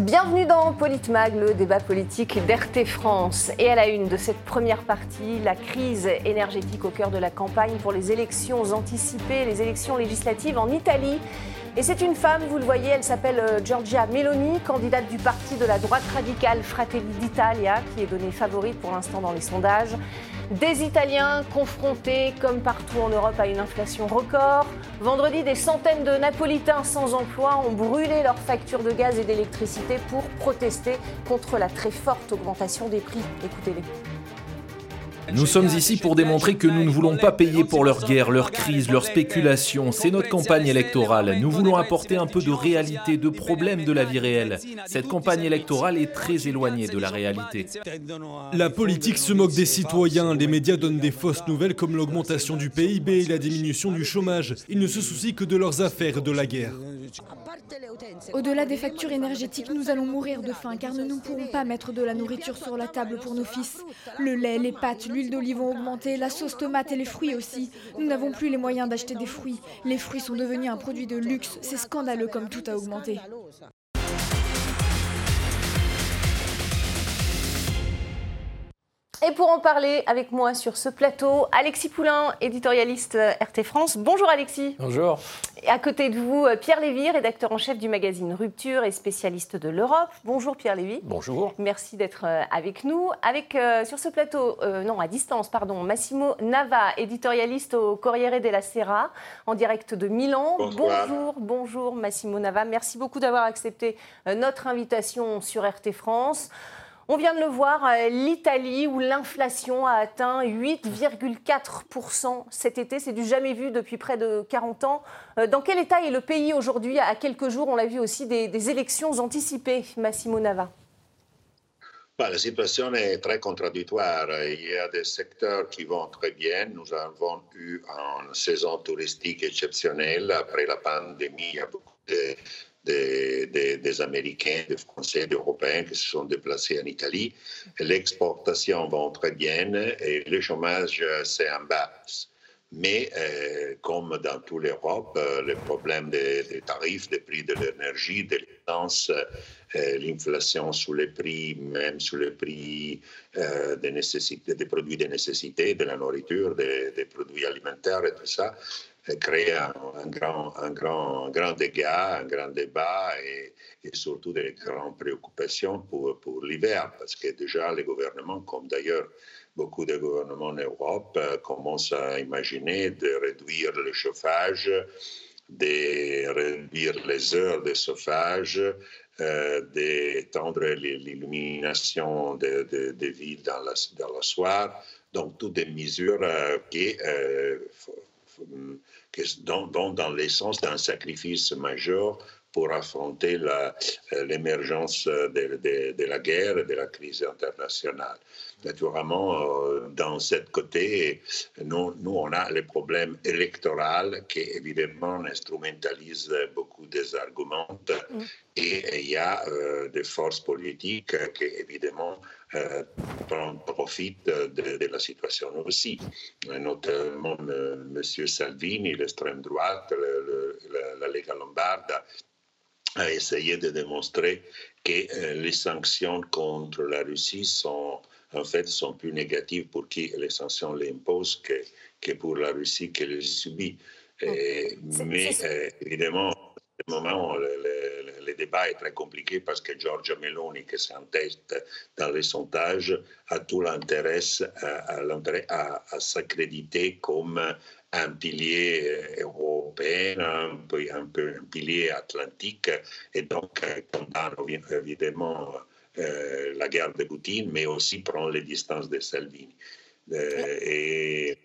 Bienvenue dans Politmag, le débat politique d'RT France. Et à la une de cette première partie, la crise énergétique au cœur de la campagne pour les élections anticipées, les élections législatives en Italie. Et c'est une femme, vous le voyez, elle s'appelle euh, Giorgia Meloni, candidate du parti de la droite radicale Fratelli d'Italia, qui est donnée favorite pour l'instant dans les sondages. Des Italiens confrontés, comme partout en Europe, à une inflation record. Vendredi, des centaines de Napolitains sans emploi ont brûlé leurs factures de gaz et d'électricité pour protester contre la très forte augmentation des prix. Écoutez-les. Nous sommes ici pour démontrer que nous ne voulons pas payer pour leur guerre, leur crise, leur spéculation. C'est notre campagne électorale. Nous voulons apporter un peu de réalité, de problèmes de la vie réelle. Cette campagne électorale est très éloignée de la réalité. La politique se moque des citoyens. Les médias donnent des fausses nouvelles comme l'augmentation du PIB et la diminution du chômage. Ils ne se soucient que de leurs affaires et de la guerre. Au-delà des factures énergétiques, nous allons mourir de faim car nous ne pourrons pas mettre de la nourriture sur la table pour nos fils. Le lait, les pâtes, l'huile d'olive ont augmenté, la sauce tomate et les fruits aussi. Nous n'avons plus les moyens d'acheter des fruits. Les fruits sont devenus un produit de luxe. C'est scandaleux comme tout a augmenté. Et pour en parler avec moi sur ce plateau, Alexis Poulain, éditorialiste RT France. Bonjour Alexis. Bonjour. Et à côté de vous, Pierre Lévy, rédacteur en chef du magazine Rupture et spécialiste de l'Europe. Bonjour Pierre Lévy. Bonjour. Merci d'être euh, avec nous. Avec euh, sur ce plateau, euh, non à distance, pardon, Massimo Nava, éditorialiste au Corriere della Sera, en direct de Milan. Bonsoir. Bonjour, bonjour Massimo Nava. Merci beaucoup d'avoir accepté notre invitation sur RT France. On vient de le voir, euh, l'Italie où l'inflation a atteint 8,4% cet été. C'est du jamais vu depuis près de 40 ans. Euh, Dans quel état est le pays aujourd'hui À quelques jours, on l'a vu aussi, des, élections anticipées, Massimo Nava. Bah, la situation est très contradictoire. Il y a des secteurs qui vont très bien. Nous avons eu une saison touristique exceptionnelle. Après la pandémie, il y a beaucoup de, de- de- des Américains, des Français, des Européens qui se sont déplacés en Italie. L'exportation va très bien et le chômage, euh, c'est en bas. Mais euh, comme dans toute l'Europe, euh, le problème des, tarifs, des prix de l'énergie, de l'essence, euh, l'inflation sur les prix, même sur les prix des produits de nécessité, de la nourriture, des, des produits alimentaires et tout ça, euh, crée un, grand, un, grand, un grand dégât, un grand débat et, surtout des grandes préoccupations pour, pour l'hiver, parce que déjà les gouvernements, comme d'ailleurs beaucoup de gouvernements en Europe, euh, commencent à imaginer de réduire le chauffage, de réduire les heures de chauffage, euh, d'étendre l'illumination des de, de villes dans la, dans la soir. Donc, toutes des mesures euh, qui, euh, dont dans l'essence d'un sacrifice majeur pour affronter euh, l'émergence de, de- la guerre et de la crise internationale. Naturellement, euh, dans cette côté, nous, nous, on a le problème électoral qui, évidemment, instrumentalise beaucoup des arguments. Et il y a euh, des forces politiques qui, évidemment, euh, profitent de, de la situation aussi. Notamment euh, M. Salvini, l'extrême droite, le- le- la, Lega Lombarda, a essayé de démontrer que les sanctions contre la Russie sont en fait sont plus négatives pour qui les sanctions les imposent que, que pour la Russie qui les subit. Et- mais évidemment, à ce moment, le, le- débat est très compliqué parce que Giorgia Meloni, qui s'entête dans les sondages, a tout l'intérêt à, à, à- s'accréditer comme un pilier euh, européen, un, peu, un, peu, un pilier atlantique, et donc euh, condamne évi- évidemment euh, la guerre de Poutine, mais aussi prend les distances de Salvini. Euh, et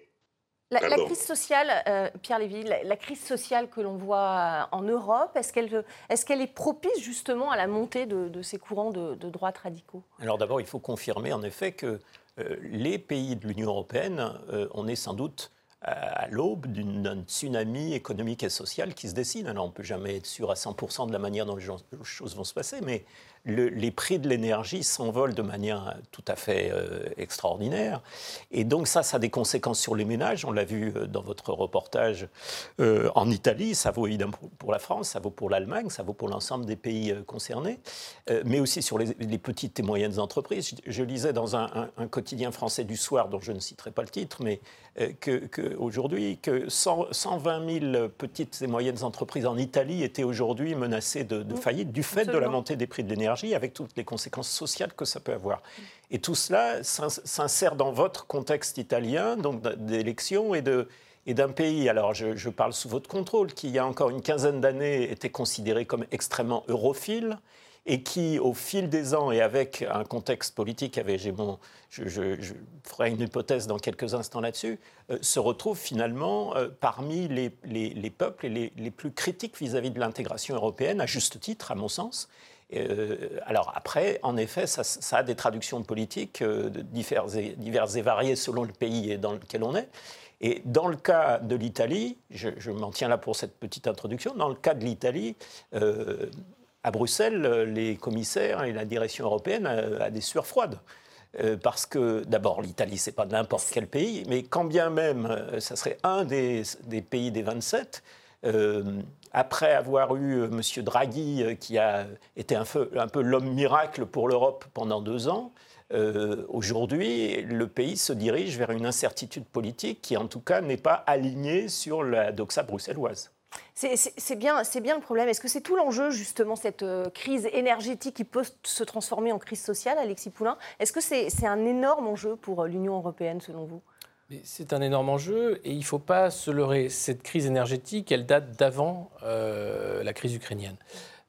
La, crise sociale, euh, Pierre Lévy, la, la crise sociale que l'on voit en Europe, est-ce qu'elle est, qu'elle est propice justement à la montée de, de ces courants de, de droite radicaux? Alors d'abord, il faut confirmer en effet que euh, les pays de l'Union européenne, euh, on est sans doute à, à l'aube d'une- d'un tsunami économique et social qui se dessine. Alors on ne peut jamais être sûr à 100% de la manière dont les gens- les choses vont se passer, mais les prix de l'énergie s'envolent de manière tout à fait euh, extraordinaire. Et donc ça, ça a des conséquences sur les ménages. On l'a vu euh, dans votre reportage euh, en Italie, ça vaut évidemment pour la France, ça vaut pour l'Allemagne, ça vaut pour l'ensemble des pays concernés, mais aussi sur les, petites et moyennes entreprises. Je, lisais dans un, quotidien français du soir, dont je ne citerai pas le titre, mais qu'aujourd'hui, que, que 120 000 petites et moyennes entreprises en Italie étaient aujourd'hui menacées de, de faillite du fait de la montée des prix de l'énergie avec toutes les conséquences sociales que ça peut avoir. Et tout cela s'insère dans votre contexte italien, donc d'élection et de et d'un pays, alors je, parle sous votre contrôle, qui il y a encore une quinzaine d'années était considéré comme extrêmement europhile et qui, au fil des ans et avec un contexte politique, mon, je, ferai une hypothèse dans quelques instants là-dessus, euh, se retrouve finalement euh, parmi les, les, les, peuples les, les plus critiques vis-à-vis -vis de l'intégration européenne, à juste titre, à mon sens. Euh, alors après, en effet, ça, a des traductions politiques euh, diverses, et, variées selon le pays dans lequel on est. Et dans le cas de l'Italie, je, m'en tiens là pour cette petite introduction, dans le cas de l'Italie, euh, à Bruxelles, les commissaires et la direction européenne a, des sueurs froides. parce que d'abord, l'Italie, c'est pas n'importe quel pays, mais quand bien même ça serait un des pays des 27, après avoir eu euh, M. Draghi, euh, qui a été un peu, l'homme miracle pour l'Europe pendant deux ans, euh, aujourd'hui, le pays se dirige vers une incertitude politique qui, en tout cas, n'est pas alignée sur la doxa bruxelloise. C'est bien, bien le problème. Est-ce que c'est tout l'enjeu, justement, cette crise énergétique qui peut se transformer en crise sociale, Alexis Poulain? Est-ce que c'est un énorme enjeu pour l'Union européenne, selon vous? C'est un énorme enjeu et il ne faut pas se leurrer. Cette crise énergétique, elle date d'avant euh, la crise ukrainienne.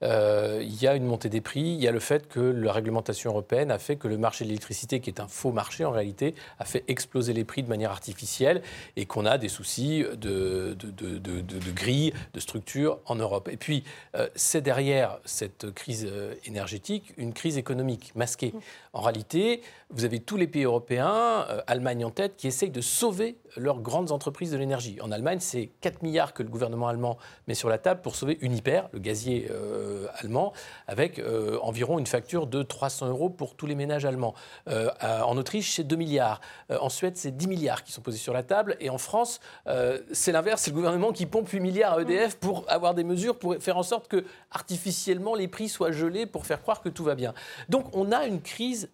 Euh, il y a une montée des prix, il y a le fait que la réglementation européenne a fait que le marché de l'électricité, qui est un faux marché en réalité, a fait exploser les prix de manière artificielle et qu'on a des soucis de, de, de, grille, de structure en Europe. Et puis, euh, c'est derrière cette crise euh, énergétique une crise économique masquée. En réalité, vous avez tous les pays européens, Allemagne en tête, qui essayent de sauver leurs grandes entreprises de l'énergie. En Allemagne, c'est 4 milliards que le gouvernement allemand met sur la table pour sauver Uniper, le gazier euh, allemand, avec euh, environ une facture de 300 euros pour tous les ménages allemands. Euh, en Autriche, c'est 2 milliards. en Suède, c'est 10 milliards qui sont posés sur la table. Et en France, c'est l'inverse, c'est le gouvernement qui pompe 8 milliards à EDF pour avoir des mesures pour faire en sorte que artificiellement les prix soient gelés pour faire croire que tout va bien. Donc on a une crise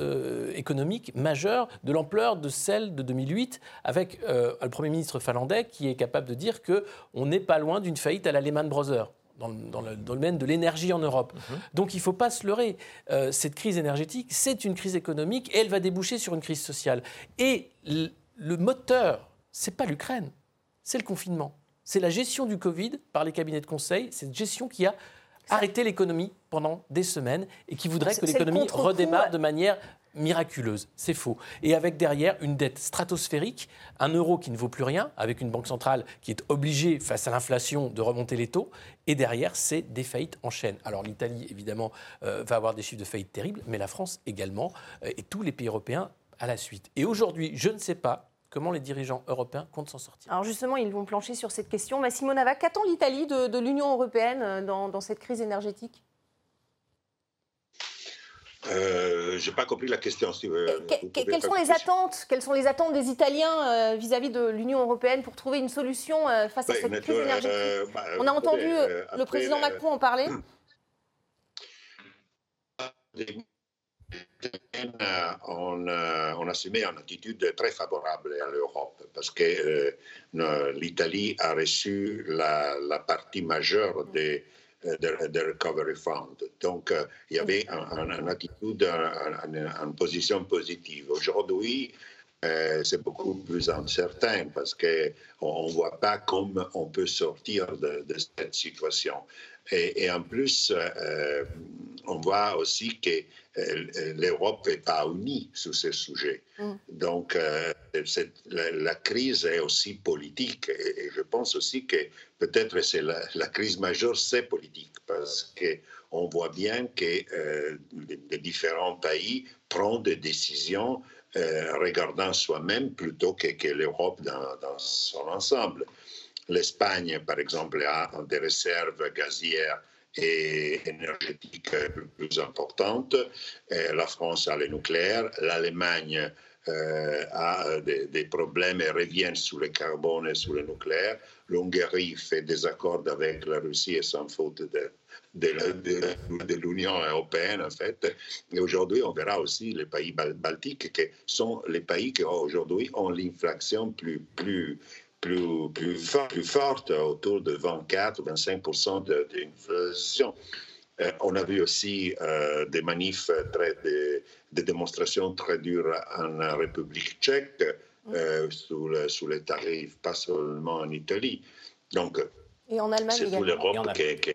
euh, économique majeure de l'ampleur de celle de 2008, avec euh, le Premier ministre finlandais qui est capable de dire qu'on n'est pas loin d'une faillite à la Lehman Brothers. Dans, le domaine de l'énergie en Europe. Mhm. Donc il ne faut pas se leurrer. Euh, cette crise énergétique, c'est une crise économique et elle va déboucher sur une crise sociale. Et le, le moteur, c'est pas l'Ukraine, c'est le confinement. C'est la gestion du Covid par les cabinets de conseil, cette gestion qui a arrêter l'économie pendant des semaines et qui voudrait que l'économie redémarre de manière miraculeuse. C'est faux. Et avec derrière une dette stratosphérique, un euro qui ne vaut plus rien, avec une banque centrale qui est obligée, face à l'inflation, de remonter les taux. Et derrière, c'est des faillites en chaîne. Alors l'Italie, évidemment, euh, va avoir des chiffres de faillite terribles, mais la France également, euh, et tous les pays européens à la suite. Et aujourd'hui, je ne sais pas Comment les dirigeants européens comptent s'en sortir Alors justement, ils vont plancher sur cette question. Massimo Nava, qu'attend l'Italie de, l'Union européenne euh, dans, cette crise énergétique? Euh, Je n'ai pas compris la question. quelles sont les attentes Quelles sont les attentes des Italiens euh, vis-à-vis de l'Union européenne pour trouver une solution face à cette crise énergétique? bah, On a entendu le président Macron en parler. on, on assumait une attitude très favorable à l'Europe parce que euh, l'Italie a reçu la, partie majeure des de, Recovery Fund. Donc, euh, il y avait une attitude, une, position positive. Aujourd'hui, euh, c'est beaucoup plus incertain parce qu'on ne voit pas comment on peut sortir de, cette situation. Et, en plus, on voit aussi que euh, l'Europe n'est pas unie sur ce sujet. Mm. Donc, euh, la, crise est aussi politique. Et, je pense aussi que peut-être c'est la, crise majeure, c'est politique, parce qu'on voit bien que euh, les, différents pays prennent des décisions regardant soi-même plutôt que, que l'Europe dans, dans, son ensemble. L'Espagne, par exemple, a des réserves gazières et énergétique plus importante. la France a le nucléaire, l'Allemagne a des, problèmes et revient sur le carbone et sur le nucléaire. L'Hongrie fait des accords avec la Russie et s'en fout de, de, l'Union européenne, en fait. Et aujourd'hui, on verra aussi les pays baltiques qui sont les pays qui aujourd'hui ont l'inflation plus, plus, plus, plus, plus, forte, autour de 24-25% d'inflation. Euh, on a vu aussi euh, des manifs, très, des, des, démonstrations très dures en République tchèque euh, sous, sous, les tarifs, pas seulement en Italie. Donc, et en Allemagne c'est toute l'Europe qui,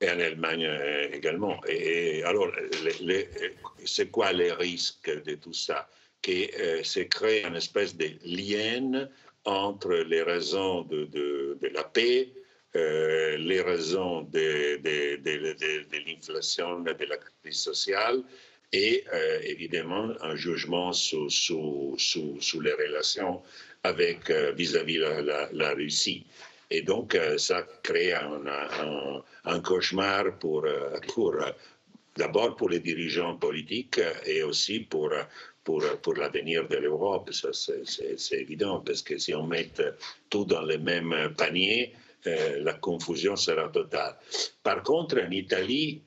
et en Allemagne également. Et, alors, c'est quoi les risques de tout ça? Que c'est créer une espèce de lien entre les raisons de, la paix, euh, les raisons de, l'inflation, de la crise sociale et euh, évidemment un jugement sur, les relations avec euh, vis-à-vis de la, la, Russie. Et donc, ça crée un, cauchemar pour d'abord pour les dirigeants politiques et aussi pour, pour, l'avenir de l'Europe. Ça, c'est évident, parce que si on met tout dans le même panier, euh, la confusion sera totale. Par contre, en Italie,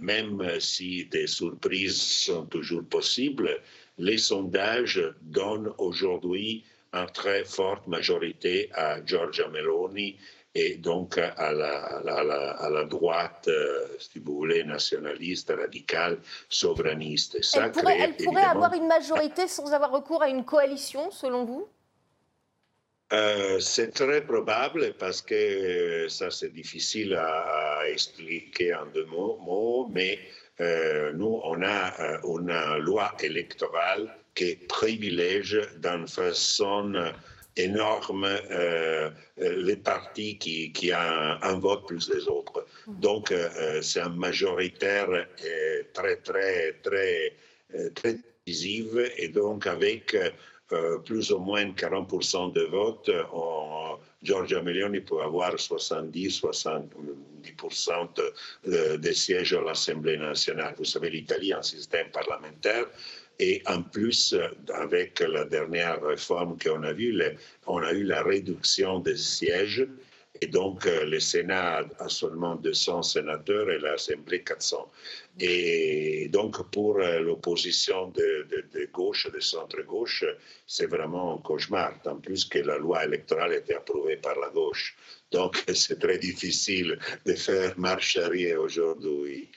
même si des surprises sont toujours possibles, les sondages donnent aujourd'hui une très forte majorité à Giorgia Meloni et donc à la, droite, euh, si vous voulez, nationaliste, radicale, souverainiste. Ça elle pourrait, elle pourrait avoir une majorité sans avoir recours à une coalition, selon vous? Euh, c'est très probable parce que ça c'est difficile à, expliquer en deux mots, mais euh, nous on a une loi électorale qui privilège d'une façon énorme euh, euh, les partis qui, qui ont un, vote plus les autres. Donc, euh, c'est un majoritaire très, très, très, très décisive et donc avec plus ou moins 40% de votes, on, Giorgia Meloni peut avoir 70-70% des sièges à l'Assemblée nationale. Vous savez, l'Italie a un système parlementaire et en plus, avec la dernière réforme qu'on a vue, on a eu la réduction des sièges. Et donc, euh, le Sénat a seulement 200 sénateurs et l'Assemblée 400. Et donc, pour euh, l'opposition de, gauche, de centre-gauche, c'est vraiment un cauchemar, tant plus que la loi électorale était approuvée par la gauche. Donc, c'est très difficile de faire marche arrière aujourd'hui.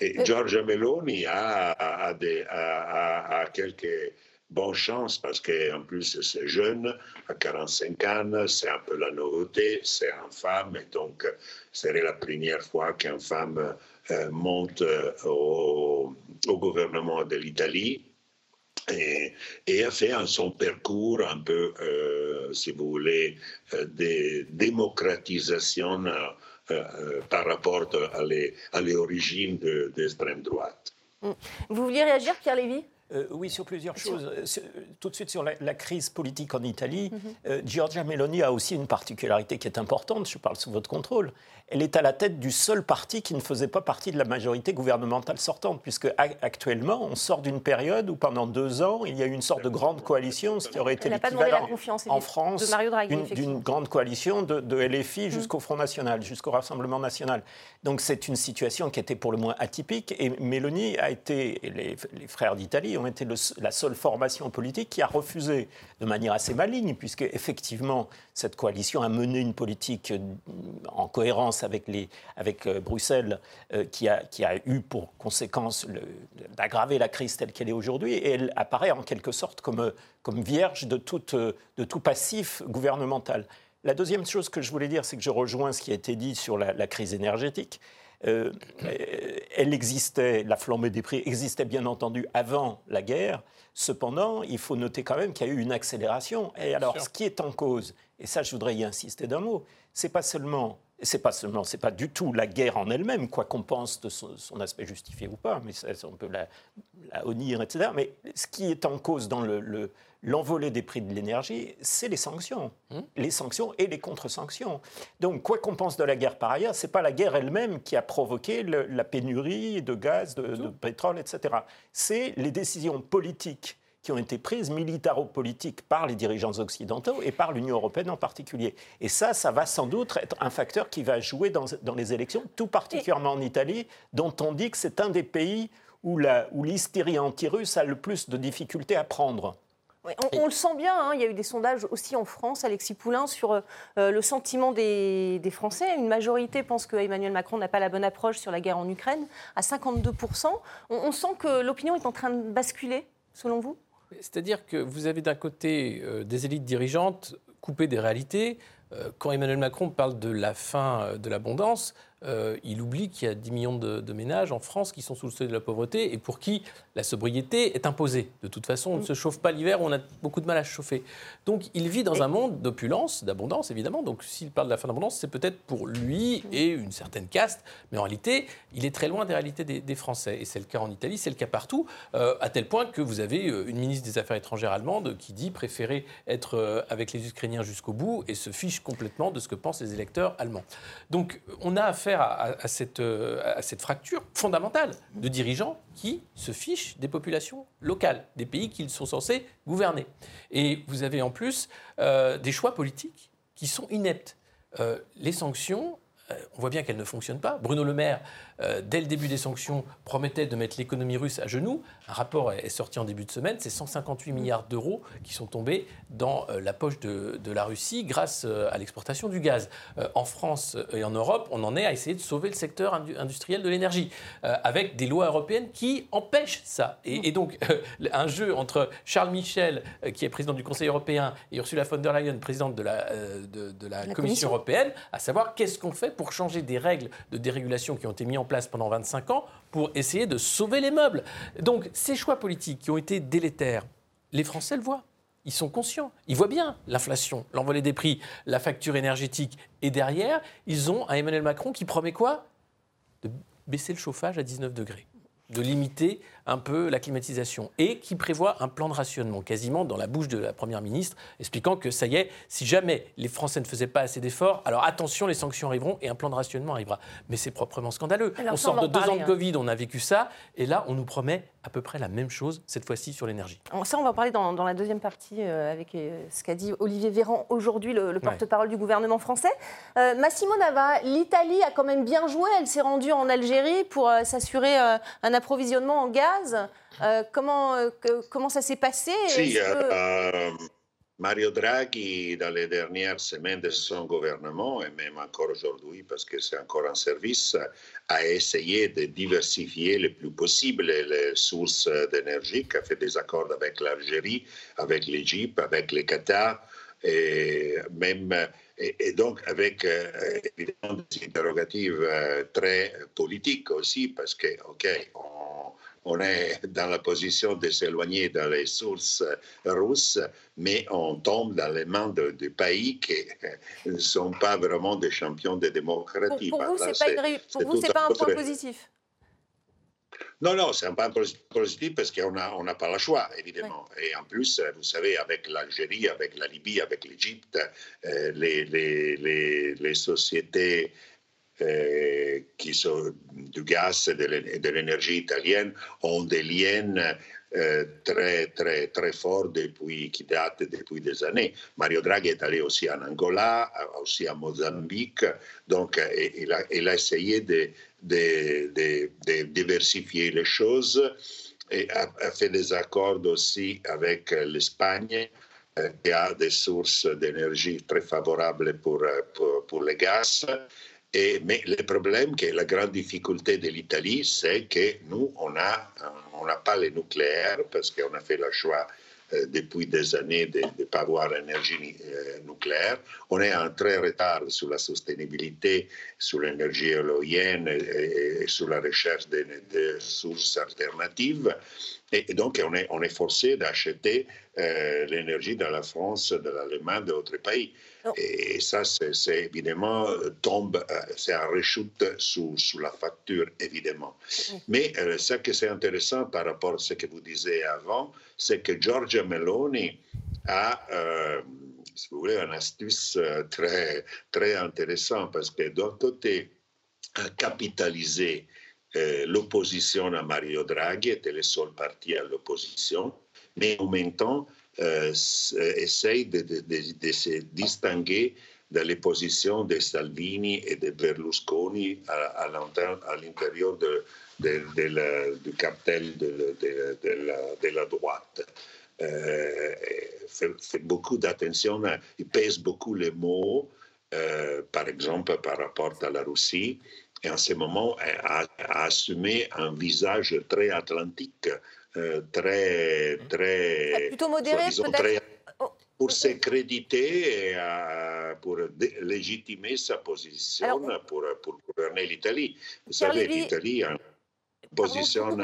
Et Giorgia Meloni a, a, quelques bonnes chances parce qu'en plus c'est jeune, à 45 ans, c'est un peu la nouveauté, c'est une femme et donc serait la première fois qu'une femme euh, monte euh, au, gouvernement de l'Italie. Et, a fait son parcours un peu, euh, si vous voulez, de démocratisation par rapport à les, de, l'extrême droite. Vous vouliez réagir, Pierre Lévy? Euh, oui, sur plusieurs choses. Tout de suite sur la, crise politique en Italie, mm-hmm. Giorgia Meloni a aussi une particularité qui est importante, je parle sous votre contrôle, elle est à la tête du seul parti qui ne faisait pas partie de la majorité gouvernementale sortante, puisque actuellement, on sort d'une période où pendant deux ans, il y a eu une sorte de grande coalition, ce qui aurait été l'équivalent en France d'une grande coalition de, LFI mm. jusqu'au Front National, jusqu'au Rassemblement National. Donc c'est une situation qui était pour le moins atypique, et Mélanie a été, les, les frères d'Italie ont été la seule formation politique qui a refusé de manière assez maligne, puisque effectivement, cette coalition a mené une politique en cohérence avec, les, avec euh, Bruxelles euh, qui, a, qui a eu pour conséquence d'aggraver la crise telle qu'elle est aujourd'hui. Et elle apparaît en quelque sorte comme, comme vierge de, toute, de tout passif gouvernemental. La deuxième chose que je voulais dire, c'est que je rejoins ce qui a été dit sur la, crise énergétique. Euh, elle existait, la flambée des prix existait bien entendu avant la guerre. Cependant, il faut noter quand même qu'il y a eu une accélération. Et alors, ce qui est en cause, et ça je voudrais y insister d'un mot, c'est pas seulement c'est pas seulement, c'est pas du tout la guerre en elle-même, quoi qu'on pense de son, aspect justifié ou pas, mais on peut la, la honnir, etc. Mais ce qui est en cause dans le, l'envolée des prix de l'énergie, c'est les sanctions. Hum. Les sanctions et les contre-sanctions. Donc, quoi qu'on pense de la guerre par ailleurs, ce n'est pas la guerre elle-même qui a provoqué la pénurie de gaz, de pétrole, etc. C'est les décisions politiques qui ont été prises militaro-politiques par les dirigeants occidentaux et par l'Union européenne en particulier. Et ça, ça va sans doute être un facteur qui va jouer dans, les élections, tout particulièrement en Italie, dont on dit que c'est un des pays où l'hystérie anti-russe a le plus de difficultés à prendre. On, le sent bien, hein. il y a eu des sondages aussi en France, Alexis Poulain, sur euh, le sentiment des, Français. Une majorité pense que Emmanuel Macron n'a pas la bonne approche sur la guerre en Ukraine, à 52%. on sent que l'opinion est en train de basculer, selon vous? C'est-à-dire que vous avez d'un côté euh, des élites dirigeantes coupées des réalités. Euh, quand Emmanuel Macron parle de la fin euh, de l'abondance, euh, il oublie qu'il y a 10 millions de, ménages en France qui sont sous le seuil de la pauvreté et pour qui la sobriété est imposée. De toute façon, on ne se chauffe pas l'hiver, on a beaucoup de mal à se chauffer. Donc il vit dans un monde d'opulence, d'abondance évidemment. Donc s'il parle de la fin d'abondance, c'est peut-être pour lui et une certaine caste, mais en réalité, il est très loin des réalités des, Français. Et c'est le cas en Italie, c'est le cas partout, euh, à tel point que vous avez euh, une ministre des Affaires étrangères allemande qui dit préférer être avec les Ukrainiens jusqu'au bout et se fiche complètement de ce que pensent les électeurs allemands. Donc on a affaire à, cette, euh, à cette fracture fondamentale de dirigeants qui se fichent des populations locales, des pays qu'ils sont censés gouverner. Et vous avez en plus euh, des choix politiques qui sont ineptes. Euh, les sanctions, on voit bien qu'elles ne fonctionnent pas. Bruno Le Maire euh, dès le début des sanctions, promettait de mettre l'économie russe à genoux. Un rapport est sorti en début de semaine. C'est 158 milliards d'euros qui sont tombés dans euh, la poche de, la Russie grâce euh, à l'exportation du gaz. en France et en Europe, on en est à essayer de sauver le secteur industriel de l'énergie, avec des lois européennes qui empêchent ça. Et, donc, un jeu entre Charles Michel, qui est président du Conseil européen, et Ursula von der Leyen, présidente de la, de, la, Commission européenne, à savoir qu'est-ce qu'on fait pour changer des règles de dérégulation qui ont été mises en place pendant 25 ans pour essayer de sauver les meubles. Donc ces choix politiques qui ont été délétères, les Français le voient. Ils sont conscients. Ils voient bien l'inflation, l'envolée des prix, la facture énergétique. Et derrière, ils ont un Emmanuel Macron qui promet quoi? De baisser le chauffage à 19 degrés de limiter un peu la climatisation et qui prévoit un plan de rationnement quasiment dans la bouche de la Première ministre, expliquant que ça y est, si jamais les Français ne faisaient pas assez d'efforts, alors attention, les sanctions arriveront et un plan de rationnement arrivera. Mais c'est proprement scandaleux. on sort de deux ans de hein. Covid, on a vécu ça, et là, on nous promet à peu près la même chose, cette fois-ci sur l'énergie. Ça, on va en parler dans, la deuxième partie euh, avec euh, ce qu'a dit Olivier Véran aujourd'hui, le, porte-parole du gouvernement français. Euh, Massimo Nava, l'Italie a quand même bien joué. Elle s'est rendue en Algérie pour s'assurer un approvisionnement en gaz. Comment, comment ça s'est passé? Mario Draghi, dans les dernières semaines de son gouvernement, et même encore aujourd'hui, parce que c'est encore en service, a essayé de diversifier le plus possible les sources d'énergie, a fait des accords avec l'Algérie, avec l'Égypte, avec le Qatar, et même et, donc avec euh, évidemment des interrogatives euh, très politiques aussi, parce que, OK, on on est dans la position de s'éloigner dans les sources russes, mais on tombe dans les mains de, pays qui ne sont pas vraiment des champions de démocratie. Pour, vous, ce n'est pas, un point positif? Non, non, c'est un point positif parce qu'on n'a on pas le choix, évidemment. Et en plus, vous savez, avec l'Algérie, avec la Libye, avec l'Égypte, euh, les, les, les, sociétés euh, qui sont du gaz et de l'énergie italienne ont des liens euh, très, très, très forts depuis, qui datent depuis des années. Mario Draghi est allé aussi en Angola, aussi à Mozambique, donc il a, il a essayé de, diversifier les choses et a, fait des accords aussi avec l'Espagne euh, qui a des sources d'énergie très favorables pour, pour le gaz. Mais le problème, que la grande difficulté de l'Italie, c'est que nous, on n'a on pas le nucléaire parce qu'on a fait le choix euh, depuis des années de ne pas avoir énergie euh, nucléaire. On est en très retard sur la soutenabilité, sur l'énergie éolienne et, sur la recherche de, sources alternatives. Et, donc, on est, on est forcé d'acheter l'énergie de la France, de l'Allemagne, d'autres pays. Et ça, c'est évidemment tombe, c'est un rechute sous, sous, la facture, évidemment. Mais ce qui est intéressant par rapport à ce que vous disiez avant, c'est que Giorgia Meloni a si vous voulez, une astuce euh, très, très intéressante parce que d'un côté, capitaliser euh, l'opposition à Mario Draghi, était le seul parti à l'opposition, mais en même temps, euh, essaye de, se distinguer de les positions de Salvini et de Berlusconi à, l'intérieur du cartel de, la, droite. Euh, fait, beaucoup d'attention, il pèse beaucoup les mots, euh, par exemple par rapport à la Russie, et en ce moment a, a assumé un visage très atlantique, euh, très, très... Ah, plutôt modéré peut-être oh. pour se créditer et pour légitimer sa position pour, pour, gouverner l'Italie. Vous savez, l'Italie a une position...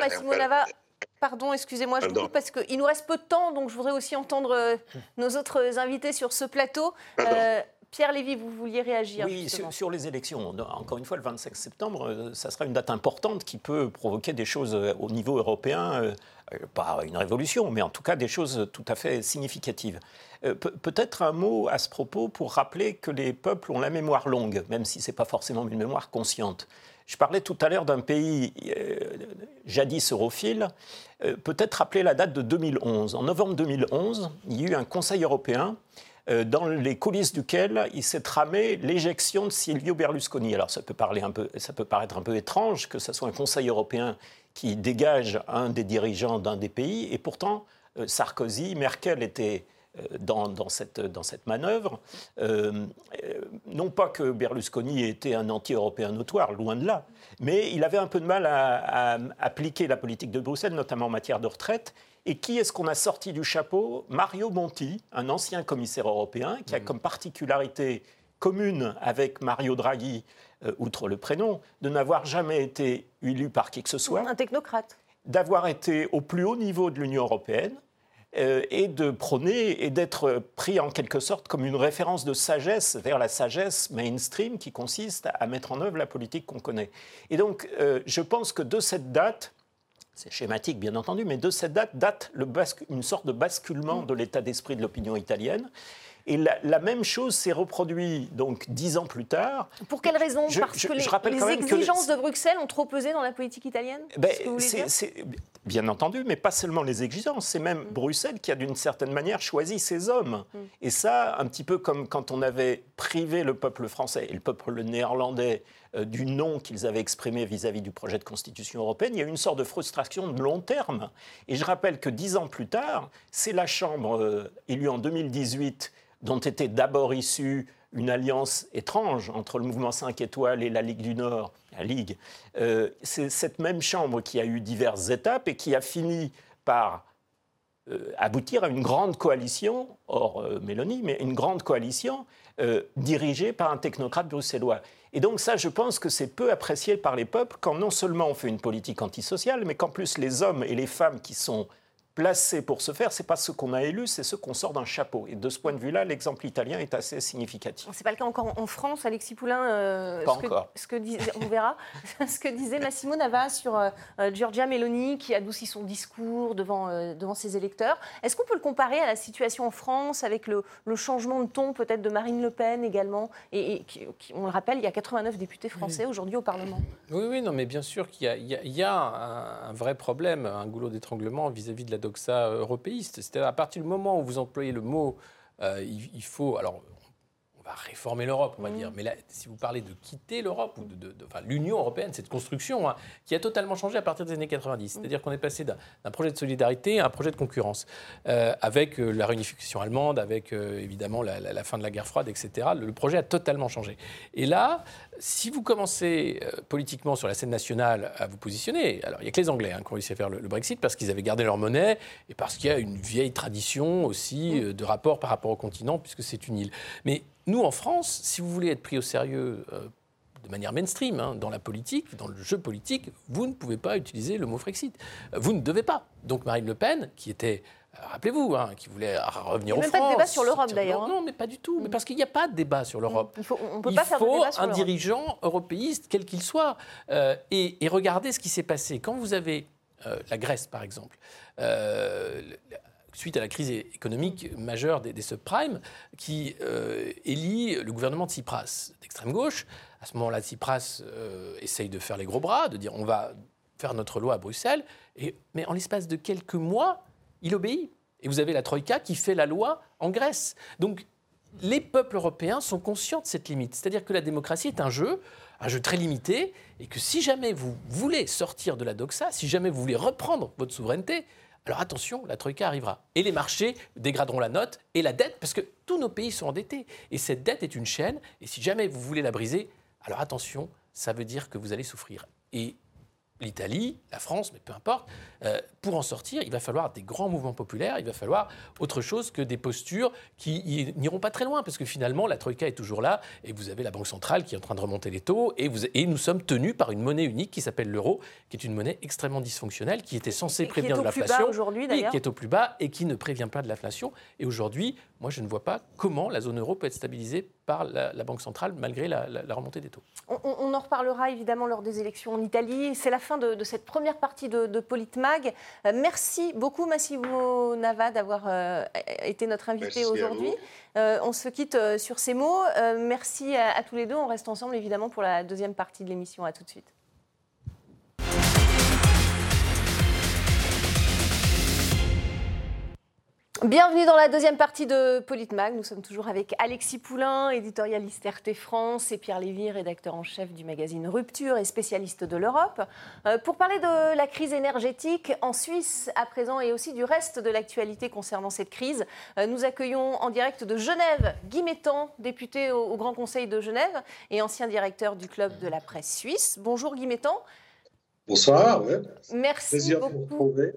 Pardon, excusez-moi, je vous coupe parce qu'il nous reste peu de temps, donc je voudrais aussi entendre euh, nos autres invités sur ce plateau. Euh, Pierre Lévy, vous vouliez réagir Oui, sur, les élections. Encore une fois, le 25 septembre, euh, ça sera une date importante qui peut provoquer des choses au niveau européen, pas une révolution, mais en tout cas des choses tout à fait significatives. Peut-être un mot à ce propos pour rappeler que les peuples ont la mémoire longue, même si ce n'est pas forcément une mémoire consciente. Je parlais tout à l'heure d'un pays euh, jadis europhile. Euh, peut-être rappeler la date de 2011. En novembre 2011, il y a eu un Conseil européen euh, dans les coulisses duquel il s'est tramé l'éjection de Silvio Berlusconi. Alors ça peut, parler un peu, ça peut paraître un peu étrange que ce soit un Conseil européen qui dégage un des dirigeants d'un des pays, et pourtant Sarkozy, Merkel étaient euh, dans, cette, dans cette manœuvre. Euh, non pas que Berlusconi ait été un anti-européen notoire, loin de là, mais il avait un peu de mal à, appliquer la politique de Bruxelles, notamment en matière de retraite. Et qui est-ce qu'on a sorti du chapeau? Mario Monti, un ancien commissaire européen, qui a mmh. comme particularité commune avec Mario Draghi, euh, outre le prénom, de n'avoir jamais été élu par qui que ce soit. Un technocrate. D'avoir été au plus haut niveau de l'Union européenne, euh, et de prôner et d'être pris en quelque sorte comme une référence de sagesse vers la sagesse mainstream qui consiste à mettre en œuvre la politique qu'on connaît. Et donc, euh, je pense que de cette date, c'est schématique bien entendu, mais de cette date date le une sorte de basculement de l'état d'esprit de l'opinion italienne. Et la, même chose s'est reproduite donc dix ans plus tard. Pour quelle raison? Parce que les, exigences de Bruxelles ont trop pesé dans la politique italienne? Ben, C'est bien entendu, mais pas seulement les exigences. C'est même mm. Bruxelles qui a d'une certaine manière choisi ses hommes. Mm. Et ça, un petit peu comme quand on avait privé le peuple français et le peuple néerlandais du nom qu'ils avaient exprimé vis-à-vis du projet de constitution européenne, il y a eu une sorte de frustration de long terme. Et je rappelle que dix ans plus tard, c'est la Chambre euh, élue en 2018 dont était d'abord issue une alliance étrange entre le mouvement 5 étoiles et la Ligue du Nord, la Ligue. Euh, c'est cette même chambre qui a eu diverses étapes et qui a fini par euh, aboutir à une grande coalition, hors euh, Mélanie, mais une grande coalition dirigée par un technocrate bruxellois. Et donc ça, je pense que c'est peu apprécié par les peuples quand non seulement on fait une politique antisociale, mais qu'en plus les hommes et les femmes qui sont placés pour ce faire, c'est pas ce qu'on a élu, c'est ce qu'on sort d'un chapeau. Et de ce point de vue-là, l'exemple italien est assez significatif. C'est pas le cas encore en France, Alexis Poulain. Euh, pas ce encore. Que, ce que disait, on verra. ce que disait Massimo Nava sur euh, euh, Giorgia Meloni, qui adoucit son discours devant, devant ses électeurs. Est-ce qu'on peut le comparer à la situation en France, avec le, changement de ton peut-être de Marine Le Pen également et, on le rappelle, il y a 89 députés français aujourd'hui au Parlement. Oui, oui, non, mais bien sûr qu'il y, a, un, un, vrai problème, un goulot d'étranglement vis-à-vis de la ça européiste. C'est-à-dire à partir du moment où vous employez le mot, euh, il, faut. Alors, va réformer l'Europe, on va mmh. dire. Mais là, si vous parlez de quitter l'Europe, ou de, enfin, l'Union européenne, cette construction hein, qui a totalement changé à partir des années 90. Mmh. C'est-à-dire qu'on est passé d'un projet de solidarité à un projet de concurrence, euh, avec euh, la réunification allemande, avec euh, évidemment la, fin de la guerre froide, etc. Le, projet a totalement changé. Et là, si vous commencez politiquement sur la scène nationale à vous positionner, alors il n'y a que les Anglais hein, qui ont réussi à faire le, Brexit parce qu'ils avaient gardé leur monnaie et parce qu'il y a une vieille tradition aussi mmh. de rapport par rapport au continent, puisque c'est une île. Mais nous, en France, si vous voulez être pris au sérieux euh, de manière mainstream hein, dans la politique, dans le jeu politique, vous ne pouvez pas utiliser le mot Frexit. Vous ne devez pas. Donc Marine Le Pen, qui était rappelez-vous, hein, qui voulait revenir au France. Il n'y a même pas de débat sur l'Europe d'ailleurs. Non, mais pas du tout. Mais mm. parce qu'il n'y a pas de débat sur l'Europe. Il faut, on peut pas faire de débat sur un dirigeant européiste, quel qu'il soit. Euh, et, regardez ce qui s'est passé. Quand vous avez euh, la Grèce, par exemple, euh, suite à la crise économique majeure des, subprimes, qui élit le gouvernement de Tsipras, d'extrême gauche. À ce moment-là, Tsipras essaye de faire les gros bras, de dire on va faire notre loi à Bruxelles. Mais en l'espace de quelques mois, il obéit. Et vous avez la Troïka qui fait la loi en Grèce. Donc les peuples européens sont conscients de cette limite. C'est-à-dire que la démocratie est un jeu, un jeu très limité, et que si jamais vous voulez sortir de la doxa, si jamais vous voulez reprendre votre souveraineté, alors attention, la Troïka arrivera. Et les marchés dégraderont la note et la dette, parce que tous nos pays sont endettés. Et cette dette est une chaîne, et si jamais vous voulez la briser, alors attention, ça veut dire que vous allez souffrir. l'Italie, la France, mais peu importe, euh, pour en sortir, il va falloir des grands mouvements populaires, il va falloir autre chose que des postures qui n'iront pas très loin, parce que finalement, la Troïka est toujours là, et vous avez la Banque centrale qui est en train de remonter les taux, et, vous, et nous sommes tenus par une monnaie unique qui s'appelle l'euro, qui est une monnaie extrêmement dysfonctionnelle, qui était censée prévenir de l'inflation, qui est au plus bas et qui ne prévient pas de l'inflation. Et aujourd'hui, moi, je ne vois pas comment la zone euro peut être stabilisée par la, Banque centrale malgré la, remontée des taux. On, en reparlera évidemment lors des élections en Italie. C'est la fin de, cette première partie de, de Politmag. Euh, merci beaucoup Massimo Nava d'avoir euh, été notre invité aujourd'hui. Euh, on se quitte sur ces mots. merci à, à tous les deux. On reste ensemble évidemment pour la deuxième partie de l'émission. À tout de suite. Bienvenue dans la deuxième partie de Politmag. Nous sommes toujours avec Alexis Poulain, éditorialiste RT France, et Pierre Lévy, rédacteur en chef du magazine Rupture et spécialiste de l'Europe, euh, pour parler de la crise énergétique en Suisse à présent et aussi du reste de l'actualité concernant cette crise. Euh, nous accueillons en direct de Genève Guy Métan, député au, Grand Conseil de Genève et ancien directeur du Club de la presse suisse. Bonjour Guy Métan. Bonsoir. Merci Plaisir beaucoup. De vous retrouver.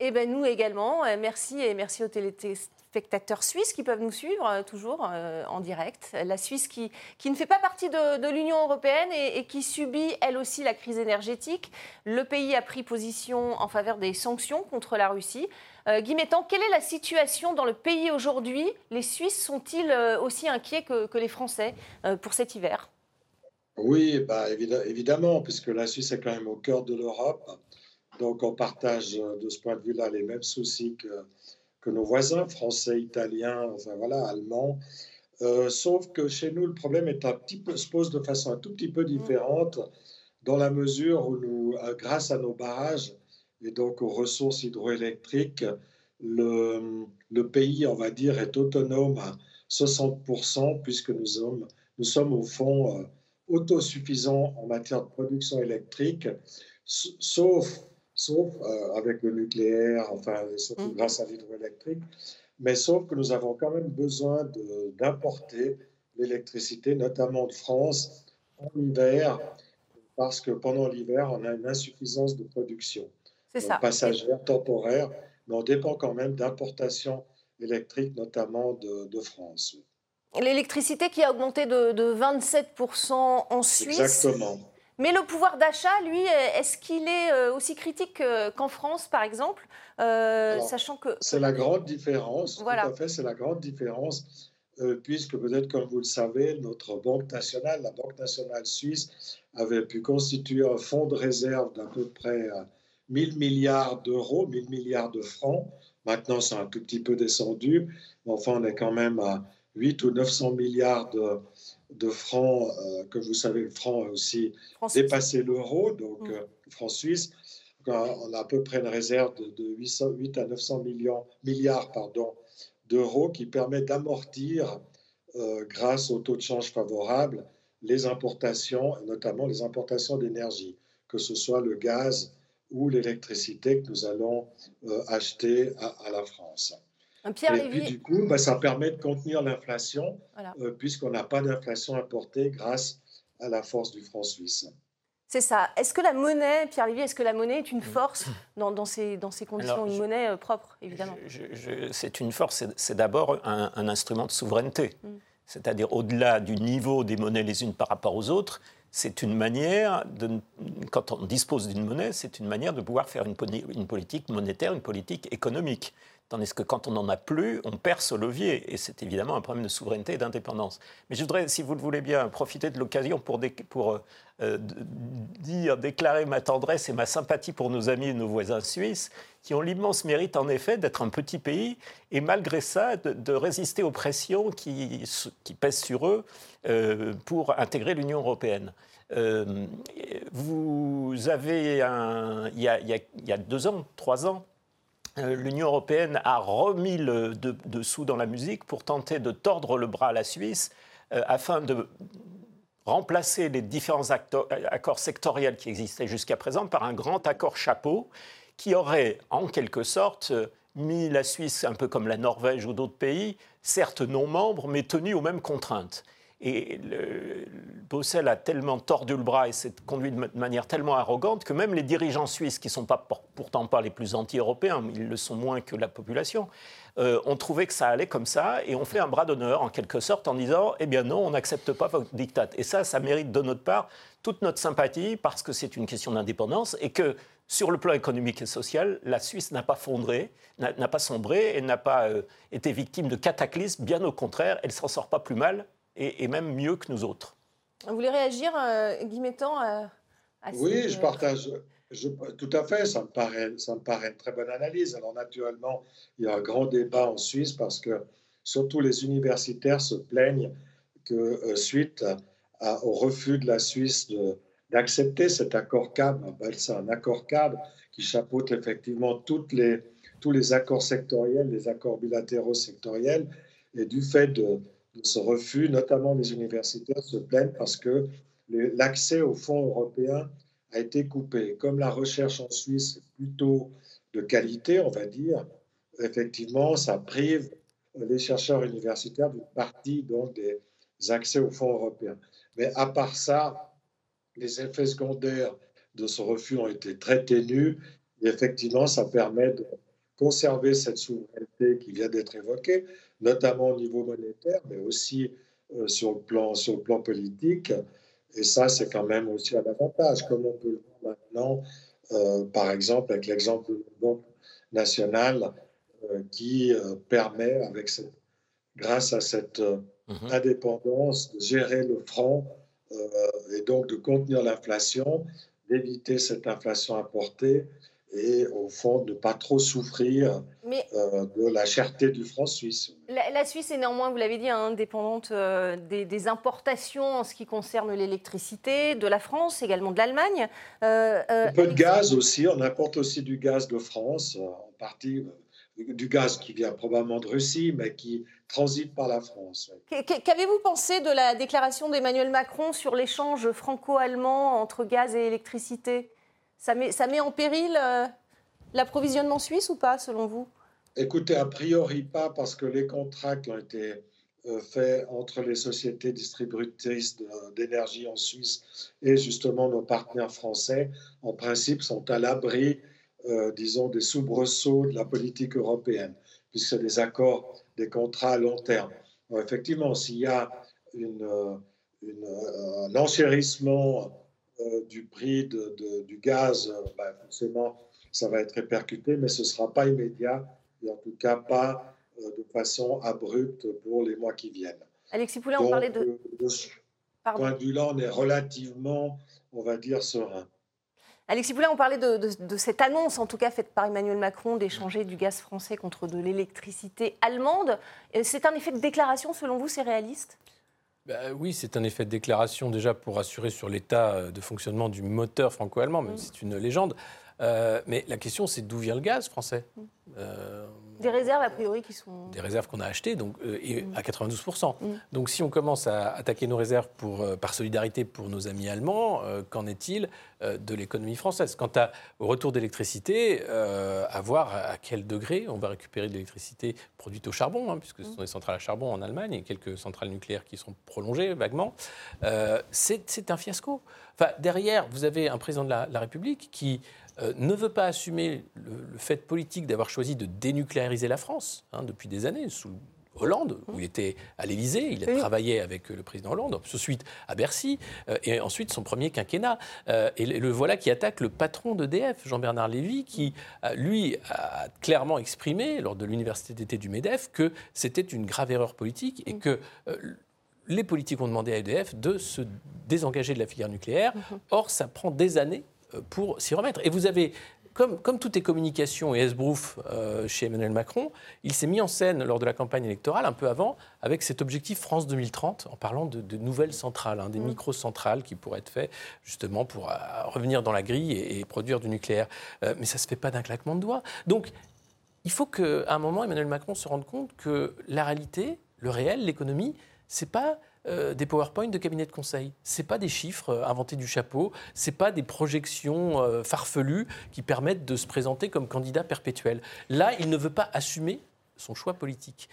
Eh bien, nous également. Euh, merci et merci aux téléspectateurs suisses qui peuvent nous suivre euh, toujours euh, en direct. La Suisse qui, qui, ne fait pas partie de, l'Union européenne et, qui subit elle aussi la crise énergétique. Le pays a pris position en faveur des sanctions contre la Russie. Métan, quelle est la situation dans le pays aujourd'hui? Les Suisses sont-ils aussi inquiets que, que, les Français pour cet hiver? Oui, bah, évidemment, puisque la Suisse est quand même au cœur de l'Europe. Donc on partage euh, de ce point de vue-là les mêmes soucis que, nos voisins, français, italiens, enfin voilà, allemands. Euh, sauf que chez nous, le problème est un petit peu, se pose de façon un tout petit peu différente, dans la mesure où nous, euh, grâce à nos barrages et donc aux ressources hydroélectriques, le, le pays, on va dire, est autonome à 60%, puisque nous sommes, nous sommes au fond autosuffisants en matière de production électrique, sauf sauf euh, avec le nucléaire, enfin, surtout mm. grâce à l'hydroélectrique. Mais sauf que nous avons quand même besoin d'importer l'électricité, notamment de France, en hiver, parce que pendant l'hiver, on a une insuffisance de production. C'est ça. Passagère, temporaire, mais on dépend quand même d'importations électriques, notamment de, de France. L'électricité qui a augmenté de, de 27% en Suisse. Exactement. Mais le pouvoir d'achat, lui, est-ce qu'il est euh, aussi critique qu'en France, par exemple euh, Sachant que. C'est la grande différence. Voilà. Tout à fait, c'est la grande différence. Euh, puisque peut-être comme vous le savez, notre Banque nationale, la Banque nationale suisse, avait pu constituer un fonds de réserve d'à peu près 1000 milliards d'euros, 1000 milliards de francs. Maintenant, c'est un tout petit peu descendu, mais enfin, on est quand même à 8 ou 900 milliards de, de francs, euh, que vous savez, le franc a aussi dépassé l'euro, donc mm. euh, franc suisse. On a à peu près une réserve de, 8, à 900 millions, milliards pardon, d'euros qui permet d'amortir, euh, grâce au taux de change favorable, les importations, et notamment les importations d'énergie, que ce soit le gaz ou l'électricité que nous allons acheter à la France. Pierre et puis du coup, bah, ça permet de contenir l'inflation, euh, puisqu'on n'a pas d'inflation importée grâce à la force du franc suisse. C'est ça. Est-ce que la monnaie, Pierre Lévy, est-ce que la monnaie est une force dans, dans, ces, dans ces, conditions Une monnaie euh, propre, évidemment? c'est une force, c'est d'abord un, instrument de souveraineté. Mm. C'est-à-dire, au-delà du niveau des monnaies les unes par rapport aux autres, c'est une manière, de, quand on dispose d'une monnaie, c'est une manière de pouvoir faire une, une politique monétaire, une politique économique Tandis que quand on n'en a plus, on perd ce levier. Et c'est évidemment un problème de souveraineté et d'indépendance. Mais je voudrais, si vous le voulez bien, profiter de l'occasion pour, euh, euh, dire, déclarer ma tendresse et ma sympathie pour nos amis et nos voisins suisses, qui ont l'immense mérite, en effet, d'être un petit pays et malgré ça, de, résister aux pressions qui, pèsent sur eux euh, pour intégrer l'Union européenne. vous avez, il, y a, deux ans, trois ans, l'Union européenne a remis le dessous dans la musique pour tenter de tordre le bras à la Suisse euh, afin de remplacer les différents accords sectoriels qui existaient jusqu'à présent par un grand accord chapeau qui aurait en quelque sorte mis la Suisse un peu comme la Norvège ou d'autres pays, certes non membres, mais tenus aux mêmes contraintes. Et le, Bruxelles a tellement tordu le bras et s'est conduit de manière tellement arrogante que même les dirigeants suisses, qui ne sont pas, pourtant pas les plus anti-européens, ils le sont moins que la population, euh, ont trouvé que ça allait comme ça et ont fait un bras d'honneur en quelque sorte en disant Eh bien non, on n'accepte pas votre diktat. Et ça, ça mérite de notre part toute notre sympathie parce que c'est une question d'indépendance et que sur le plan économique et social, la Suisse n'a pas fondré, n'a pas sombré et n'a pas euh, été victime de cataclysmes. Bien au contraire, elle s'en sort pas plus mal et, même mieux que nous autres. Vous voulez réagir, euh, Guy Mettan à, Oui, je partage. tout à fait, ça me, paraît, ça me paraît une très bonne analyse. Alors naturellement, il y a un grand débat en Suisse parce que surtout les universitaires se plaignent que euh, suite au refus de la Suisse d'accepter cet accord cadre, c'est un accord cadre qui chapeaute effectivement toutes les, tous les accords sectoriels, les accords bilatéraux sectoriels, et du fait de, ce refus, notamment les universitaires se plaignent parce que l'accès aux fonds européens a été coupé. Comme la recherche en Suisse est plutôt de qualité, on va dire, effectivement, ça prive les chercheurs universitaires d'une partie des accès aux fonds européens. Mais à part ça, les effets secondaires de ce refus ont été très ténus et effectivement, ça permet de conserver cette souveraineté qui vient d'être évoquée, notamment au niveau monétaire, mais aussi euh, sur, le plan, sur le plan politique. Et ça, c'est quand même aussi un avantage, comme on peut le voir maintenant, euh, par exemple, avec l'exemple de la Banque nationale euh, qui permet, avec cette, grâce à cette mhm. indépendance, de gérer le franc et donc de contenir l'inflation, d'éviter cette inflation importée et au fond ne pas trop souffrir euh, de la cherté du franc suisse. La, Suisse est néanmoins, vous l'avez dit, indépendante euh, des, importations en ce qui concerne l'électricité de la France, également de l'Allemagne. Euh, Un peu de gaz aussi, on importe aussi du gaz de France, en partie du gaz qui vient probablement de Russie, mais qui transite par la France. Qu'avez-vous pensé de la déclaration d'Emmanuel Macron sur l'échange franco-allemand entre gaz et électricité? Ça met, ça met en péril euh, l'approvisionnement suisse ou pas, selon vous? Écoutez, a priori pas, parce que les contrats qui ont été euh, faits entre les sociétés distributrices d'énergie en Suisse et justement nos partenaires français, en principe, sont à l'abri, euh, disons, des soubresauts de la politique européenne, puisque c'est des accords, des contrats à long terme. effectivement, s'il y a un enchérissement euh, du prix de, du gaz, euh, ben, forcément, ça va être répercuté, mais ce ne sera pas immédiat, et en tout cas pas euh, de façon abrupte pour les mois qui viennent. Alexis Poulet, on parlait de... De ce point de vue-là, on est relativement, on va dire, serein. Alexis Poulain, on parlait de, de, cette annonce, en tout cas faite par Emmanuel Macron, d'échanger du gaz français contre de l'électricité allemande. C'est un effet de déclaration, selon vous, c'est réaliste? Bah oui, c'est un effet de déclaration déjà pour assurer sur l'état euh, de fonctionnement du moteur franco-allemand, même mm. si c'est une légende. Euh, mais la question, c'est d'où vient le gaz français mm. euh, des réserves, a priori, qui sont... Des réserves qu'on a achetées, donc, euh, et mm. à 92%. Mm. Donc si on commence à attaquer nos réserves pour, par solidarité pour nos amis allemands, qu'en est-il de l'économie française? Quant à, au retour d'électricité, à voir à quel degré on va récupérer de l'électricité produite au charbon, hein, puisque ce sont des centrales à charbon en Allemagne et quelques centrales nucléaires qui sont prolongées vaguement, c'est un fiasco. Enfin, derrière, vous avez un président de la, la République qui euh, ne veut pas assumer le, fait politique d'avoir choisi de dénucléariser la France hein, depuis des années, sous Hollande, où il était à l'Élysée, il a travaillé avec le président Hollande, ensuite à Bercy, et ensuite son premier quinquennat. et le voilà qui attaque le patron d'EDF, Jean-Bernard Lévy, qui, lui, a clairement exprimé, lors de l'université d'été du MEDEF, que c'était une grave erreur politique et mm. que les politiques ont demandé à EDF de se désengager de la filière nucléaire. Mhm. Or, ça prend des années euh, pour s'y remettre. Et vous avez, comme, comme tout est communication et esbrouf euh, chez Emmanuel Macron, il s'est mis en scène lors de la campagne électorale, un peu avant, avec cet objectif France 2030, en parlant de, nouvelles centrales, hein, des mhm. micro-centrales qui pourraient être faites justement pour euh, revenir dans la grille et, produire du nucléaire. mais ça ne se fait pas d'un claquement de doigts. Donc, il faut qu'à un moment, Emmanuel Macron se rende compte que la réalité, le réel, l'économie, c'est pas euh, des PowerPoint de cabinet de conseil. C'est pas des chiffres euh, inventés du chapeau. C'est pas des projections euh, farfelues qui permettent de se présenter comme candidat perpétuel. Là, il ne veut pas assumer son choix politique,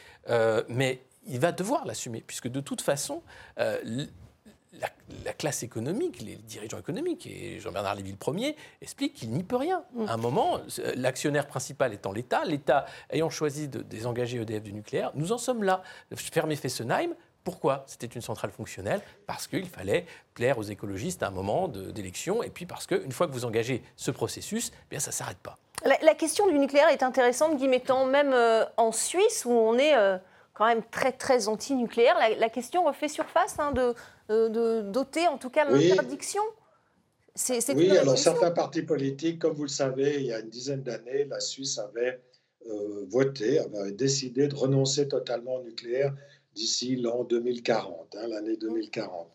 mais il va devoir l'assumer puisque de toute façon. La, classe économique, les dirigeants économiques, et Jean-Bernard Lévy le premier, expliquent qu'il n'y peut rien. Mm. À un moment, l'actionnaire principal étant l'État, l'État ayant choisi de désengager EDF du nucléaire, nous en sommes là. Fermer Fessenheim, pourquoi c'était une centrale fonctionnelle Parce qu'il fallait plaire aux écologistes à un moment d'élection, et puis parce qu'une fois que vous engagez ce processus, eh bien ça ne s'arrête pas. La, question du nucléaire est intéressante, Guy même euh, en Suisse, où on est euh, quand même très très anti-nucléaire. La, question refait surface hein, de, de, doter en tout cas l'interdiction. oui, alors certains partis politiques, comme vous le savez, il y a une dizaine d'années, la Suisse avait euh, voté, avait décidé de renoncer totalement au nucléaire d'ici l'an 2040, hein, l'année 2040.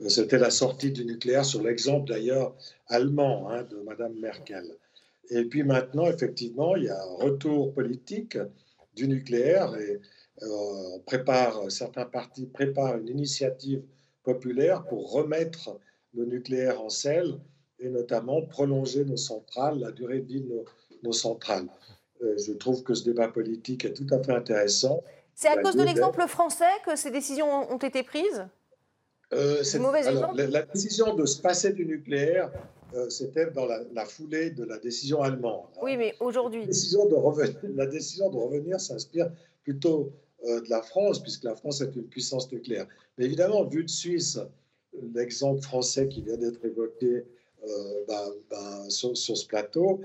Euh, c'était la sortie du nucléaire sur l'exemple d'ailleurs allemand hein, de Madame Merkel. Et puis maintenant, effectivement, il y a un retour politique du nucléaire et euh, certains partis préparent une initiative populaire pour remettre le nucléaire en selle et notamment prolonger nos centrales, la durée de vie de nos, nos centrales. Euh, je trouve que ce débat politique est tout à fait intéressant. C'est à cause de l'exemple français que ces décisions ont été prises? Euh, mauvais alors, la, la, décision de se passer du nucléaire, euh, c'était dans la, foulée de la décision allemande. Hein. Oui, mais aujourd'hui. La décision de revenir, la décision de revenir s'inspire plutôt euh, de la France, puisque la France est une puissance nucléaire. Mais évidemment, vu de Suisse, l'exemple français qui vient d'être évoqué euh, ben, ben, sur, sur, ce plateau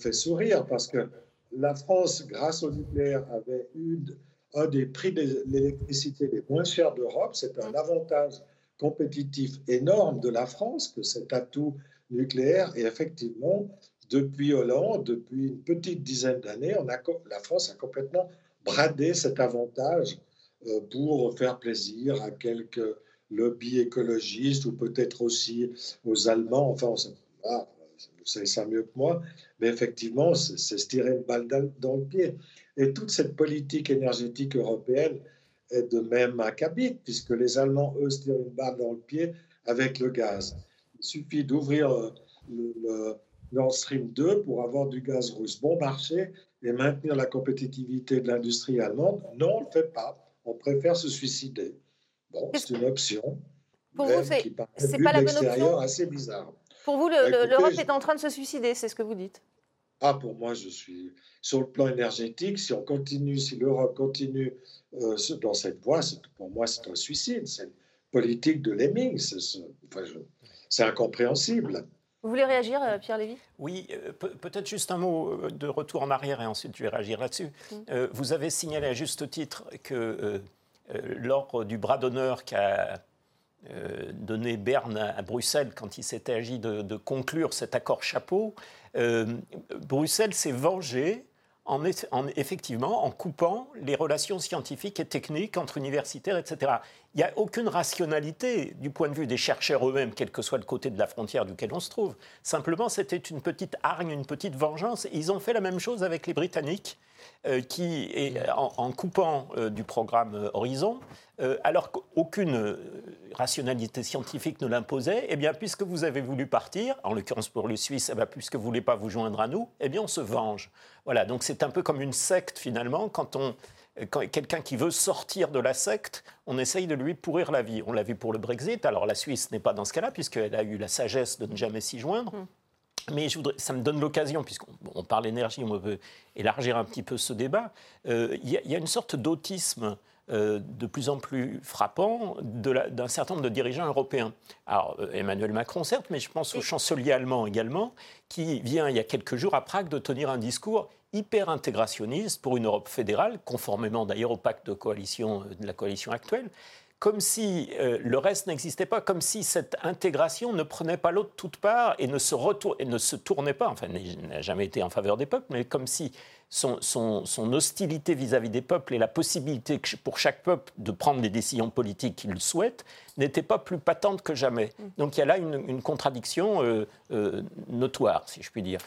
fait sourire, parce que la France, grâce au nucléaire, avait eu un des prix de l'électricité les moins chers d'Europe. C'est un avantage compétitif énorme de la France que cet atout nucléaire. Et effectivement, depuis Hollande, depuis une petite dizaine d'années, la France a complètement bradé cet avantage euh, pour faire plaisir à quelques lobbies écologistes ou peut-être aussi aux Allemands. Enfin, vous savez ça mieux que moi, mais effectivement, c'est se tirer une balle dans le pied. Et toute cette politique énergétique européenne est de même acabit, puisque les Allemands, eux, se tirent une balle dans le pied avec le gaz. Il suffit d'ouvrir euh, le, Nord Stream 2 pour avoir du gaz russe bon marché et maintenir la compétitivité de l'industrie allemande. Non, on ne le fait pas. On préfère se suicider. Bon, c'est une option. Pour vous, c'est pas la bonne option? assez bizarre. Pour vous, bah, l'Europe est en train de se suicider, c'est ce que vous dites ah, pour moi, je suis sur le plan énergétique. Si on continue, si l'Europe continue euh, dans cette voie, pour moi, c'est un suicide. C'est une politique de lemming. C'est incompréhensible. Vous voulez réagir, euh, Pierre Lévy? Oui, euh, peut-être juste un mot de retour en arrière et ensuite je vais réagir là-dessus. Mm. vous avez signalé à juste titre que lors du bras d'honneur qu'a donné Berne à Bruxelles quand il s'était agi de, conclure cet accord chapeau, euh, Bruxelles s'est vengée en, effectivement en coupant les relations scientifiques et techniques entre universitaires, etc. Il n'y a aucune rationalité du point de vue des chercheurs eux-mêmes, quel que soit le côté de la frontière duquel on se trouve. Simplement, c'était une petite hargne, une petite vengeance. ils ont fait la même chose avec les Britanniques. Euh, qui, est, en, coupant euh, du programme euh, Horizon, alors qu'aucune rationalité scientifique ne l'imposait, eh bien, puisque vous avez voulu partir, en l'occurrence pour les Suisses, eh bien, puisque vous ne voulez pas vous joindre à nous, eh bien, on se venge. Voilà, donc c'est un peu comme une secte, finalement, quand on... Quand quelqu'un qui veut sortir de la secte, on essaye de lui pourrir la vie. On l'a vu pour le Brexit. Alors la Suisse n'est pas dans ce cas-là, puisqu'elle a eu la sagesse de ne jamais s'y joindre. Hum. mais je voudrais, ça me donne l'occasion, puisqu'on parle énergie, on peut élargir un petit peu ce débat. Euh, il y, a une sorte d'autisme euh, de plus en plus frappant d'un certain nombre de dirigeants européens. Alors, euh, Emmanuel Macron, certes, mais je pense au chancelier allemand également, qui vient il y a quelques jours à Prague de tenir un discours hyper intégrationniste pour une Europe fédérale, conformément d'ailleurs au pacte de coalition de la coalition actuelle comme si euh, le reste n'existait pas, comme si cette intégration ne prenait pas l'autre toute part et ne se, et ne se tournait pas, enfin, n'a jamais été en faveur des peuples, mais comme si son, hostilité vis-à-vis des peuples et la possibilité pour chaque peuple de prendre des décisions politiques qu'il souhaite n'était pas plus patente que jamais. Mm. Donc il y a là une, contradiction euh, euh, notoire, si je puis dire.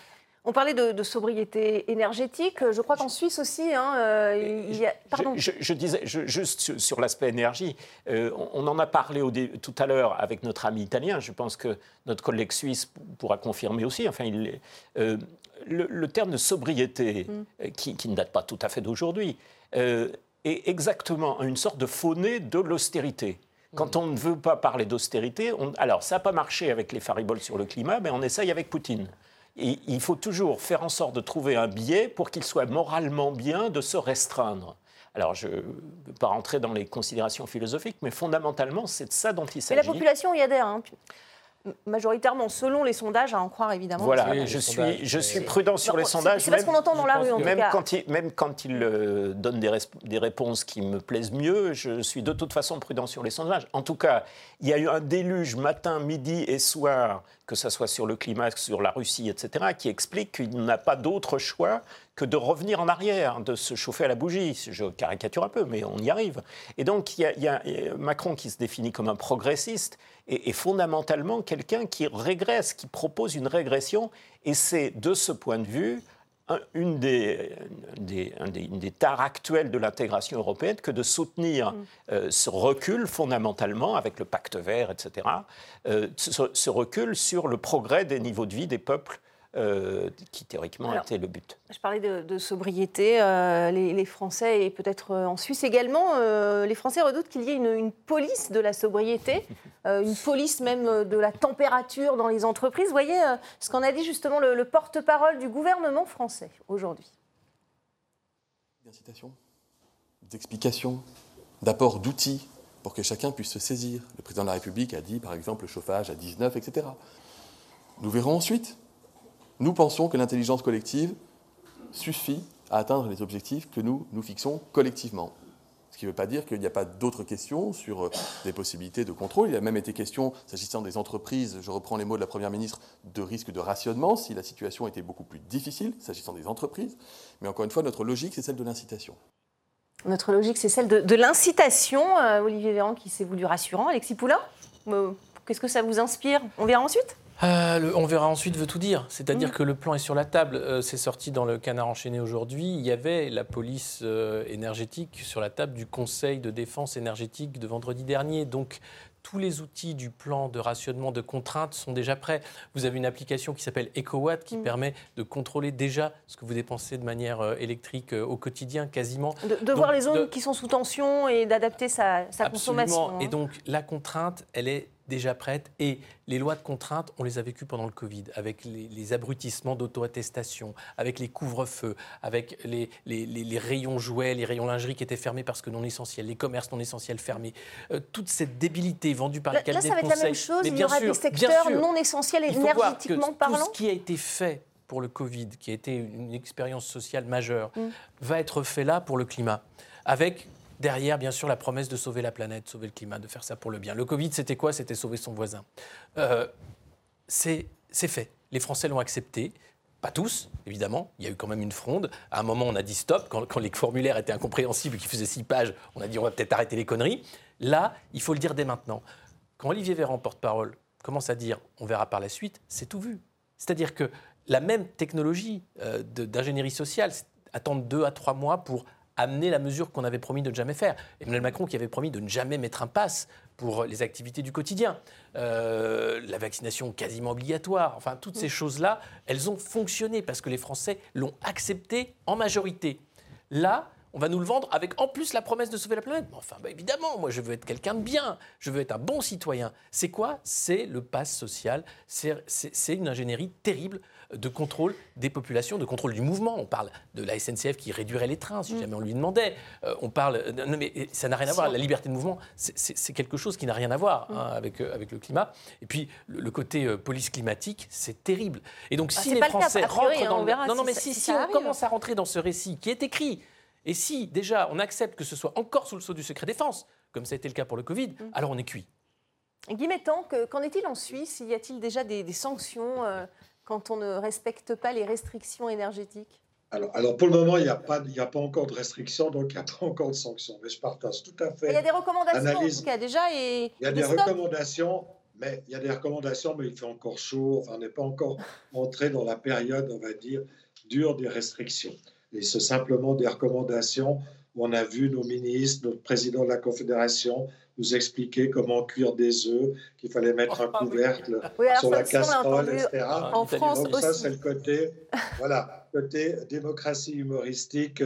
On parlait de, sobriété énergétique. Je crois qu'en Suisse aussi, hein, euh, il y a. Pardon. Je, disais juste sur, l'aspect énergie, euh, on, en a parlé tout à l'heure avec notre ami italien. Je pense que notre collègue suisse pourra confirmer aussi. Enfin, il, euh, le, terme de sobriété, mm. qui, ne date pas tout à fait d'aujourd'hui, est exactement une sorte de fauné de l'austérité. Quand on ne veut pas parler d'austérité, alors ça n'a pas marché avec les fariboles sur le climat, mais on essaye avec Poutine il faut toujours faire en sorte de trouver un biais pour qu'il soit moralement bien de se restreindre. Alors, je ne veux pas rentrer dans les considérations philosophiques, mais fondamentalement, c'est de ça dont il s'agit. Et la population y adhère. Hein majoritairement, selon les sondages, à en croire évidemment. Voilà, je, suis, je suis prudent sur les sondages. C'est ce qu'on entend dans la rue, en même tout cas. Quand il, même quand il euh, donne des, des, réponses qui me plaisent mieux, je suis de toute façon prudent sur les sondages. En tout cas, il y a eu un déluge matin, midi et soir, que ce soit sur le climat, sur la Russie, etc., qui explique qu'il n'a pas d'autre choix que de revenir en arrière, de se chauffer à la bougie. Je caricature un peu, mais on y arrive. Et donc, il y a, Macron qui se définit comme un progressiste est, fondamentalement quelqu'un qui régresse, qui propose une régression. Et c'est de ce point de vue une des, des, des, tares actuelles de l'intégration européenne que de soutenir mm. euh, ce recul fondamentalement avec le pacte vert, etc., euh, ce, recul sur le progrès des niveaux de vie des peuples euh, qui théoriquement était le but. Je parlais de, sobriété. Euh, les, Français, et peut-être euh, en Suisse également, les Français redoutent qu'il y ait une, police de la sobriété, une police même de la température dans les entreprises. Vous voyez ce qu'en a dit justement le, porte-parole du gouvernement français aujourd'hui. D'incitation, d'explication, d'apport d'outils pour que chacun puisse se saisir. Le président de la République a dit, par exemple, le chauffage à 19, etc. Nous verrons ensuite nous pensons que l'intelligence collective suffit à atteindre les objectifs que nous nous fixons collectivement. Ce qui ne veut pas dire qu'il n'y a pas d'autres questions sur euh, des possibilités de contrôle. Il a même été question, s'agissant des entreprises, je reprends les mots de la Première ministre, de risque de rationnement si la situation était beaucoup plus difficile, s'agissant des entreprises. Mais encore une fois, notre logique, c'est celle de l'incitation. Notre logique, c'est celle de, l'incitation. Euh, Olivier Véran qui s'est voulu rassurant. Alexis Poulain, euh, qu'est-ce que ça vous inspire? On verra ensuite? Euh, on verra ensuite, veut tout dire. C'est-à-dire mm. que le plan est sur la table. Euh, c'est sorti dans le canard enchaîné aujourd'hui. Il y avait la police euh, énergétique sur la table du Conseil de défense énergétique de vendredi dernier. Donc, tous les outils du plan de rationnement de contraintes sont déjà prêts. Vous avez une application qui s'appelle EcoWatt qui mm. permet de contrôler déjà ce que vous dépensez de manière électrique au quotidien, quasiment. De, voir les zones qui sont sous tension et d'adapter sa, consommation. Hein. Et donc, la contrainte, elle est déjà prêtes. Et les lois de contrainte, on les a vécues pendant le Covid, avec les, abrutissements d'auto-attestation, avec les couvre-feux, avec les, les, rayons jouets, les rayons lingerie qui étaient fermés parce que non essentiels, les commerces non essentiels fermés. Euh, toute cette débilité vendue par les cabinets de conseil. Là, ça va être la même chose, il y aura des secteurs non essentiels énergétiquement parlant. Tout ce qui a été fait pour le Covid, qui a été une expérience sociale majeure, mm. va être fait là pour le climat. Avec Derrière, bien sûr, la promesse de sauver la planète, sauver le climat, de faire ça pour le bien. Le Covid, c'était quoi? C'était sauver son voisin. Euh, c'est fait. Les Français l'ont accepté. Pas tous, évidemment. Il y a eu quand même une fronde. À un moment, on a dit stop. Quand, les formulaires étaient incompréhensibles et qu'ils faisaient six pages, on a dit on va peut-être arrêter les conneries. Là, il faut le dire dès maintenant. Quand Olivier Véran, porte-parole, commence à dire on verra par la suite, c'est tout vu. C'est-à-dire que la même technologie euh, d'ingénierie sociale attend deux à trois mois pour amener la mesure qu'on avait promis de ne jamais faire. Emmanuel Macron qui avait promis de ne jamais mettre un pass pour les activités du quotidien. Euh, la vaccination quasiment obligatoire. Enfin, toutes ces choses-là, elles ont fonctionné parce que les Français l'ont accepté en majorité. Là, on va nous le vendre avec en plus la promesse de sauver la planète. Enfin, bah, évidemment, moi je veux être quelqu'un de bien, je veux être un bon citoyen. C'est quoi? C'est le pass social, c'est une ingénierie terrible de contrôle des populations, de contrôle du mouvement. On parle de la SNCF qui réduirait les trains si mm. jamais on lui demandait. Euh, on parle, non mais ça n'a rien à voir. La liberté de mouvement, c'est quelque chose qui n'a rien à voir hein, mm. avec, euh, avec le climat. Et puis le, côté euh, police climatique, c'est terrible. Et donc ah, si les Français rentrent dans le... non non mais si, si, on commence à rentrer dans ce récit qui est écrit et si déjà on accepte que ce soit encore sous le sceau du secret défense, comme ça a été le cas pour le Covid, mm. alors on est cuit. Guy qu'en est-il en Suisse? Y a-t-il déjà des, sanctions quand on ne respecte pas les restrictions énergétiques alors, alors, pour le moment, il n'y a, pas, a pas encore de restrictions, donc il n'y a pas encore de sanctions. Mais je partage tout à fait. Il y a des recommandations, en tout cas, déjà. Et il y a des, recommandations, mais il y a des recommandations, mais il fait encore chaud. Enfin, on n'est pas encore entré dans la période, on va dire, dure des restrictions. Et c'est simplement des recommandations où on a vu nos ministres, notre président de la Confédération, nous expliquer comment cuire des œufs, qu'il fallait mettre un couvercle sur la casserole, etc. En France Donc ça, c'est le côté, voilà, côté démocratie humoristique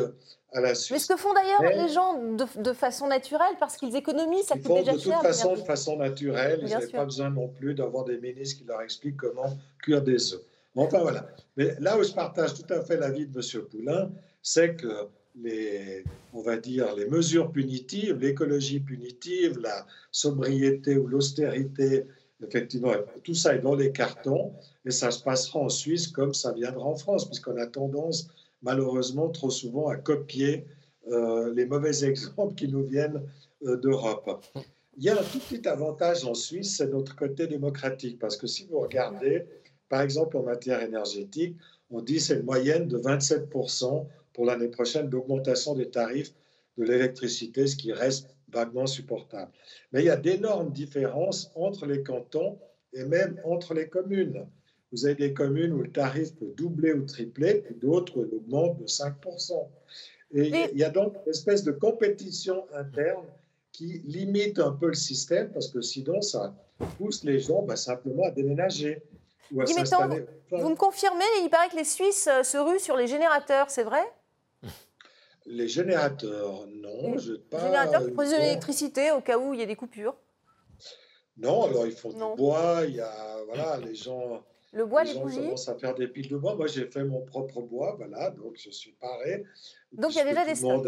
à la Suisse. Mais ce que font d'ailleurs les gens de, façon naturelle, parce qu'ils économisent, ça ils coûte déjà cher. De toute façon, de façon naturelle, ils n'avaient pas besoin non plus d'avoir des ministres qui leur expliquent comment cuire des œufs. Enfin voilà. Mais là où je partage tout à fait l'avis de M. Poulain, c'est que les, on va dire, les mesures punitives, l'écologie punitive, la sobriété ou l'austérité, effectivement, tout ça est dans les cartons et ça se passera en Suisse comme ça viendra en France, puisqu'on a tendance, malheureusement, trop souvent à copier euh, les mauvais exemples qui nous viennent euh, d'Europe. Il y a un tout petit avantage en Suisse, c'est notre côté démocratique, parce que si vous regardez, par exemple, en matière énergétique, on dit c'est une moyenne de 27 pour l'année prochaine d'augmentation des tarifs de l'électricité, ce qui reste vaguement supportable. Mais il y a d'énormes différences entre les cantons et même entre les communes. Vous avez des communes où le tarif peut doubler ou tripler, puis d'autres où il augmente de 5%. Et il y a donc une espèce de compétition interne qui limite un peu le système, parce que sinon, ça pousse les gens bah, simplement à déménager ou à s'installer. Vous me confirmez, il paraît que les Suisses euh, se ruent sur les générateurs, c'est vrai? Les générateurs, non. Les pas, générateurs qui produisent de l'électricité au cas où il y a des coupures Non, alors ils font du bois, il y a, voilà, les gens... Le bois, les, les bougies commencent à faire des piles de bois. Moi, j'ai fait mon propre bois, voilà, donc je suis paré. Donc il y a déjà des stocks.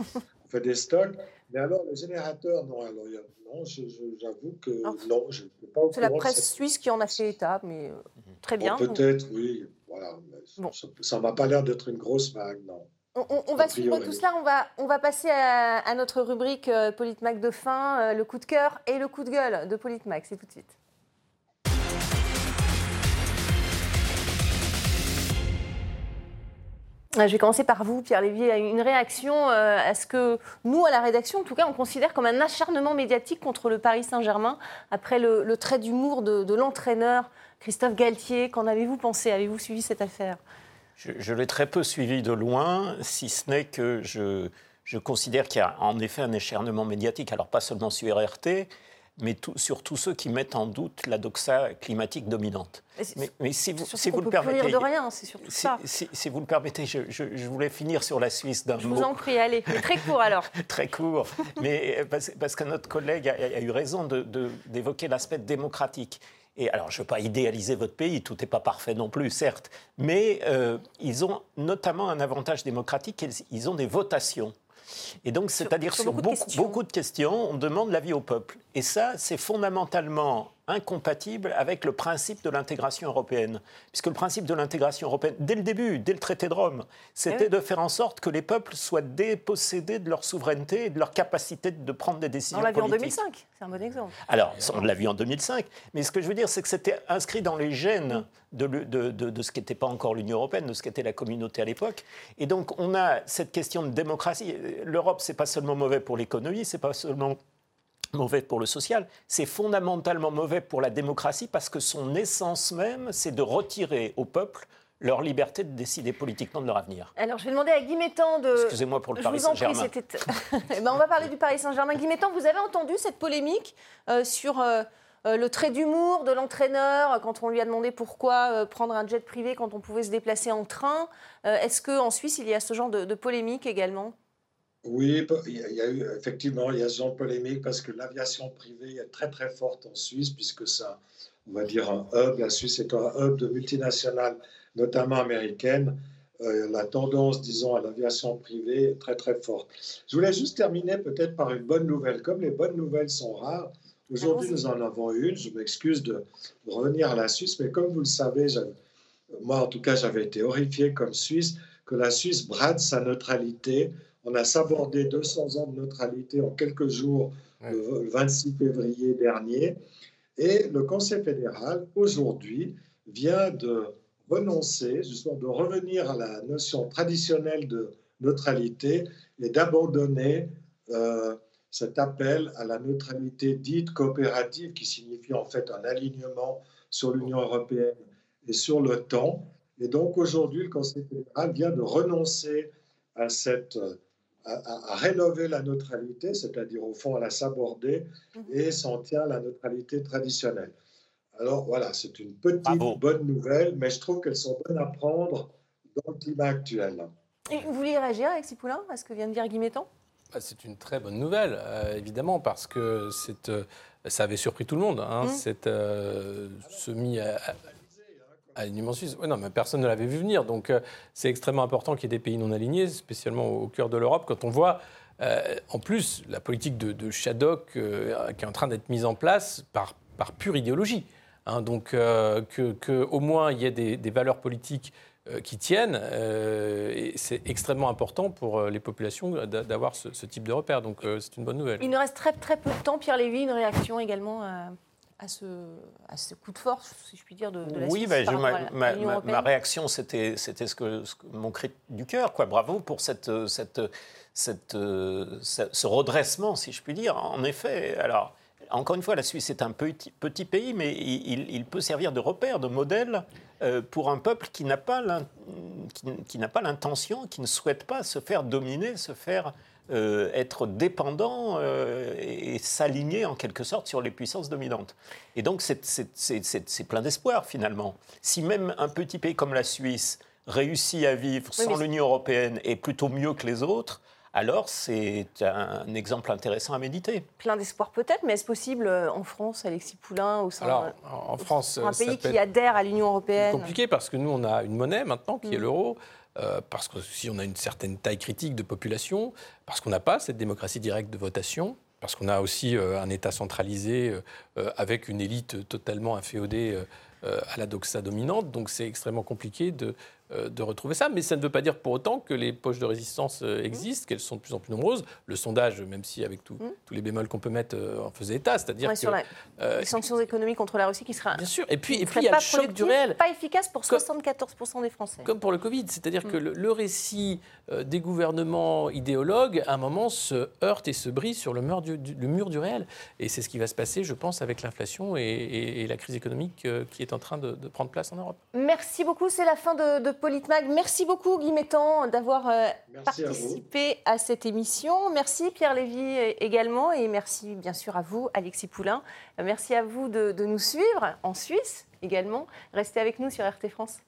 on fait des stocks. Mais alors, les générateurs, non, alors, non j'avoue que ah. non, je ne peux pas C'est la presse suisse qui en a fait état, mais euh, très bien. Peut-être, oui, voilà. Ça ne m'a pas l'air d'être une grosse vague, non. On, va suivre tout cela. On va, on va passer à, notre rubrique euh, Politmac de fin, euh, le coup de cœur et le coup de gueule de Politmac. C'est tout de suite. Je vais commencer par vous, Pierre Lévy. Une réaction euh, à ce que nous, à la rédaction, en tout cas, on considère comme un acharnement médiatique contre le Paris Saint-Germain après le, trait d'humour de, de l'entraîneur Christophe Galtier. Qu'en avez-vous pensé? Avez-vous suivi cette affaire? Je, l'ai très peu suivi de loin, si ce n'est que je, je considère qu'il y a en effet un écharnement médiatique, alors pas seulement sur RT, mais sur tous ceux qui mettent en doute la doxa climatique dominante. Mais, si vous, si vous le permettez, de rien, c'est surtout si, ça. Si, vous le permettez, je, je, voulais finir sur la Suisse d'un mot. Je vous en prie, allez, très court alors. très court, mais parce, que notre collègue a, eu raison d'évoquer l'aspect démocratique. Et alors, je ne veux pas idéaliser votre pays, tout n'est pas parfait non plus, certes, mais euh, ils ont notamment un avantage démocratique, ils ont des votations. Et donc, c'est-à-dire sur, beaucoup, de questions, on demande l'avis au peuple. Et ça, c'est fondamentalement incompatible avec le principe de l'intégration européenne. Puisque le principe de l'intégration européenne, dès le début, dès le traité de Rome, c'était eh de faire en sorte que les peuples soient dépossédés de leur souveraineté et de leur capacité de prendre des décisions On l'a vu en 2005, c'est un bon exemple. Alors, on l'a vu en 2005, mais ce que je veux dire, c'est que c'était inscrit dans les gènes de, de, de, de ce qui n'était pas encore l'Union européenne, de ce qu'était la communauté à l'époque. Et donc, on a cette question de démocratie. L'Europe, c'est pas seulement mauvais pour l'économie, c'est pas seulement mauvais pour le social, c'est fondamentalement mauvais pour la démocratie parce que son essence même, c'est de retirer au peuple leur liberté de décider politiquement de leur avenir. Alors, je vais demander à Guy Métan de... Excusez-moi pour le Paris Saint-Germain. Eh ben, on va parler du Paris Saint-Germain. Guy Métan, vous avez entendu cette polémique euh, sur euh, euh, le trait d'humour de l'entraîneur quand on lui a demandé pourquoi prendre un jet privé quand on pouvait se déplacer en train? Est-ce qu'en Suisse, il y a ce genre de, de polémique également? Oui, il y a eu effectivement, il y a ce genre de polémique parce que l'aviation privée est très très forte en Suisse puisque ça, on va dire un hub, la Suisse est un hub de multinationales, notamment américaines. Euh, la tendance, disons, à l'aviation privée est très très forte. Je voulais juste terminer peut-être par une bonne nouvelle. Comme les bonnes nouvelles sont rares, aujourd'hui nous en avons une. Je m'excuse de revenir à la Suisse, mais comme vous le savez, moi en tout cas j'avais été horrifié comme Suisse que la Suisse brade sa neutralité on a sabordé 200 ans de neutralité en quelques jours, le 26 février dernier. Et le Conseil fédéral, aujourd'hui, vient de renoncer, justement de revenir à la notion traditionnelle de neutralité et d'abandonner euh, cet appel à la neutralité dite coopérative, qui signifie en fait un alignement sur l'Union européenne et sur l'OTAN. Et donc aujourd'hui, le Conseil fédéral vient de renoncer à cette à, rénover la neutralité, c'est-à-dire au fond à la saborder, mhm. et s'en tient à la neutralité traditionnelle. Alors voilà, c'est une petite bonne nouvelle, mais je trouve qu'elles sont bonnes à prendre dans le climat actuel. Et vous voulez réagir, Alexis Poulain, à ce que vient de dire Guy bah, C'est une très bonne nouvelle, euh, évidemment, parce que euh, ça avait surpris tout le monde, hein, mhm. cette euh, semi à une suisse. non, mais personne ne l'avait vu venir. Donc euh, c'est extrêmement important qu'il y ait des pays non alignés, spécialement au, cœur de l'Europe. Quand on voit, euh, en plus, la politique de, de Shadok euh, qui est en train d'être mise en place par, pure idéologie. Hein. donc qu'au que au moins il y ait des, valeurs politiques qui tiennent, c'est extrêmement important pour les populations d'avoir ce, type de repère. Donc c'est une bonne nouvelle. Il nous reste très peu de temps. Pierre Lévy, une réaction également à ce, à ce coup de force, si je puis dire, de, de la Oui, ben, ma, ma, ma, réaction, c'était ce que, ce que, mon cri du cœur. Quoi. Bravo pour cette, cette, cette, ce redressement, si je puis dire. En effet, alors, encore une fois, la Suisse est un petit, petit pays, mais il, il, peut servir de repère, de modèle euh, pour un peuple qui n'a pas l'intention, qui ne souhaite pas se faire dominer, se faire euh, être dépendant euh, et s'aligner en quelque sorte sur les puissances dominantes. Et donc c'est plein d'espoir finalement. Si même un petit pays comme la Suisse réussit à vivre sans l'Union européenne et plutôt mieux que les autres, alors c'est un exemple intéressant à méditer. Plein d'espoir peut-être, mais est-ce possible euh, en France, Alexis Poulain, au sein alors, en France, un pays qui adhère à l'Union européenne? Compliqué parce que nous on a une monnaie maintenant qui est mm. l'euro. Euh, parce que si on a une certaine taille critique de population, parce qu'on n'a pas cette démocratie directe de votation, parce qu'on a aussi euh, un État centralisé euh, avec une élite totalement inféodée à la doxa dominante. Donc c'est extrêmement compliqué de, de retrouver ça. Mais ça ne veut pas dire pour autant que les poches de résistance euh, mmh. existent, qu'elles sont de plus en plus nombreuses. Le sondage, même si avec mmh. tous les bémols qu'on peut mettre, euh, en faisait état. C'est-à-dire que. Sur les sanctions économiques contre la Russie qui sera. Bien sûr. Et puis, et puis il y a le choc du réel. Pas efficace pour 74% des Français. Comme pour le Covid. C'est-à-dire que mmh. le, récit des gouvernements idéologues, à un moment, se heurte et se brise sur le mur du, le mur du réel. Et c'est ce qui va se passer, je pense, avec l'inflation et, la crise économique qui est en train de, prendre place en Europe. Merci beaucoup. C'est la fin de, de Politmag. Merci beaucoup, Guy d'avoir euh, participé à, cette émission. Merci, Pierre Lévy, euh, également. Et merci, bien sûr, à vous, Alexis Poulain. Euh, merci à vous de nous suivre en Suisse également. Restez avec nous sur RT France.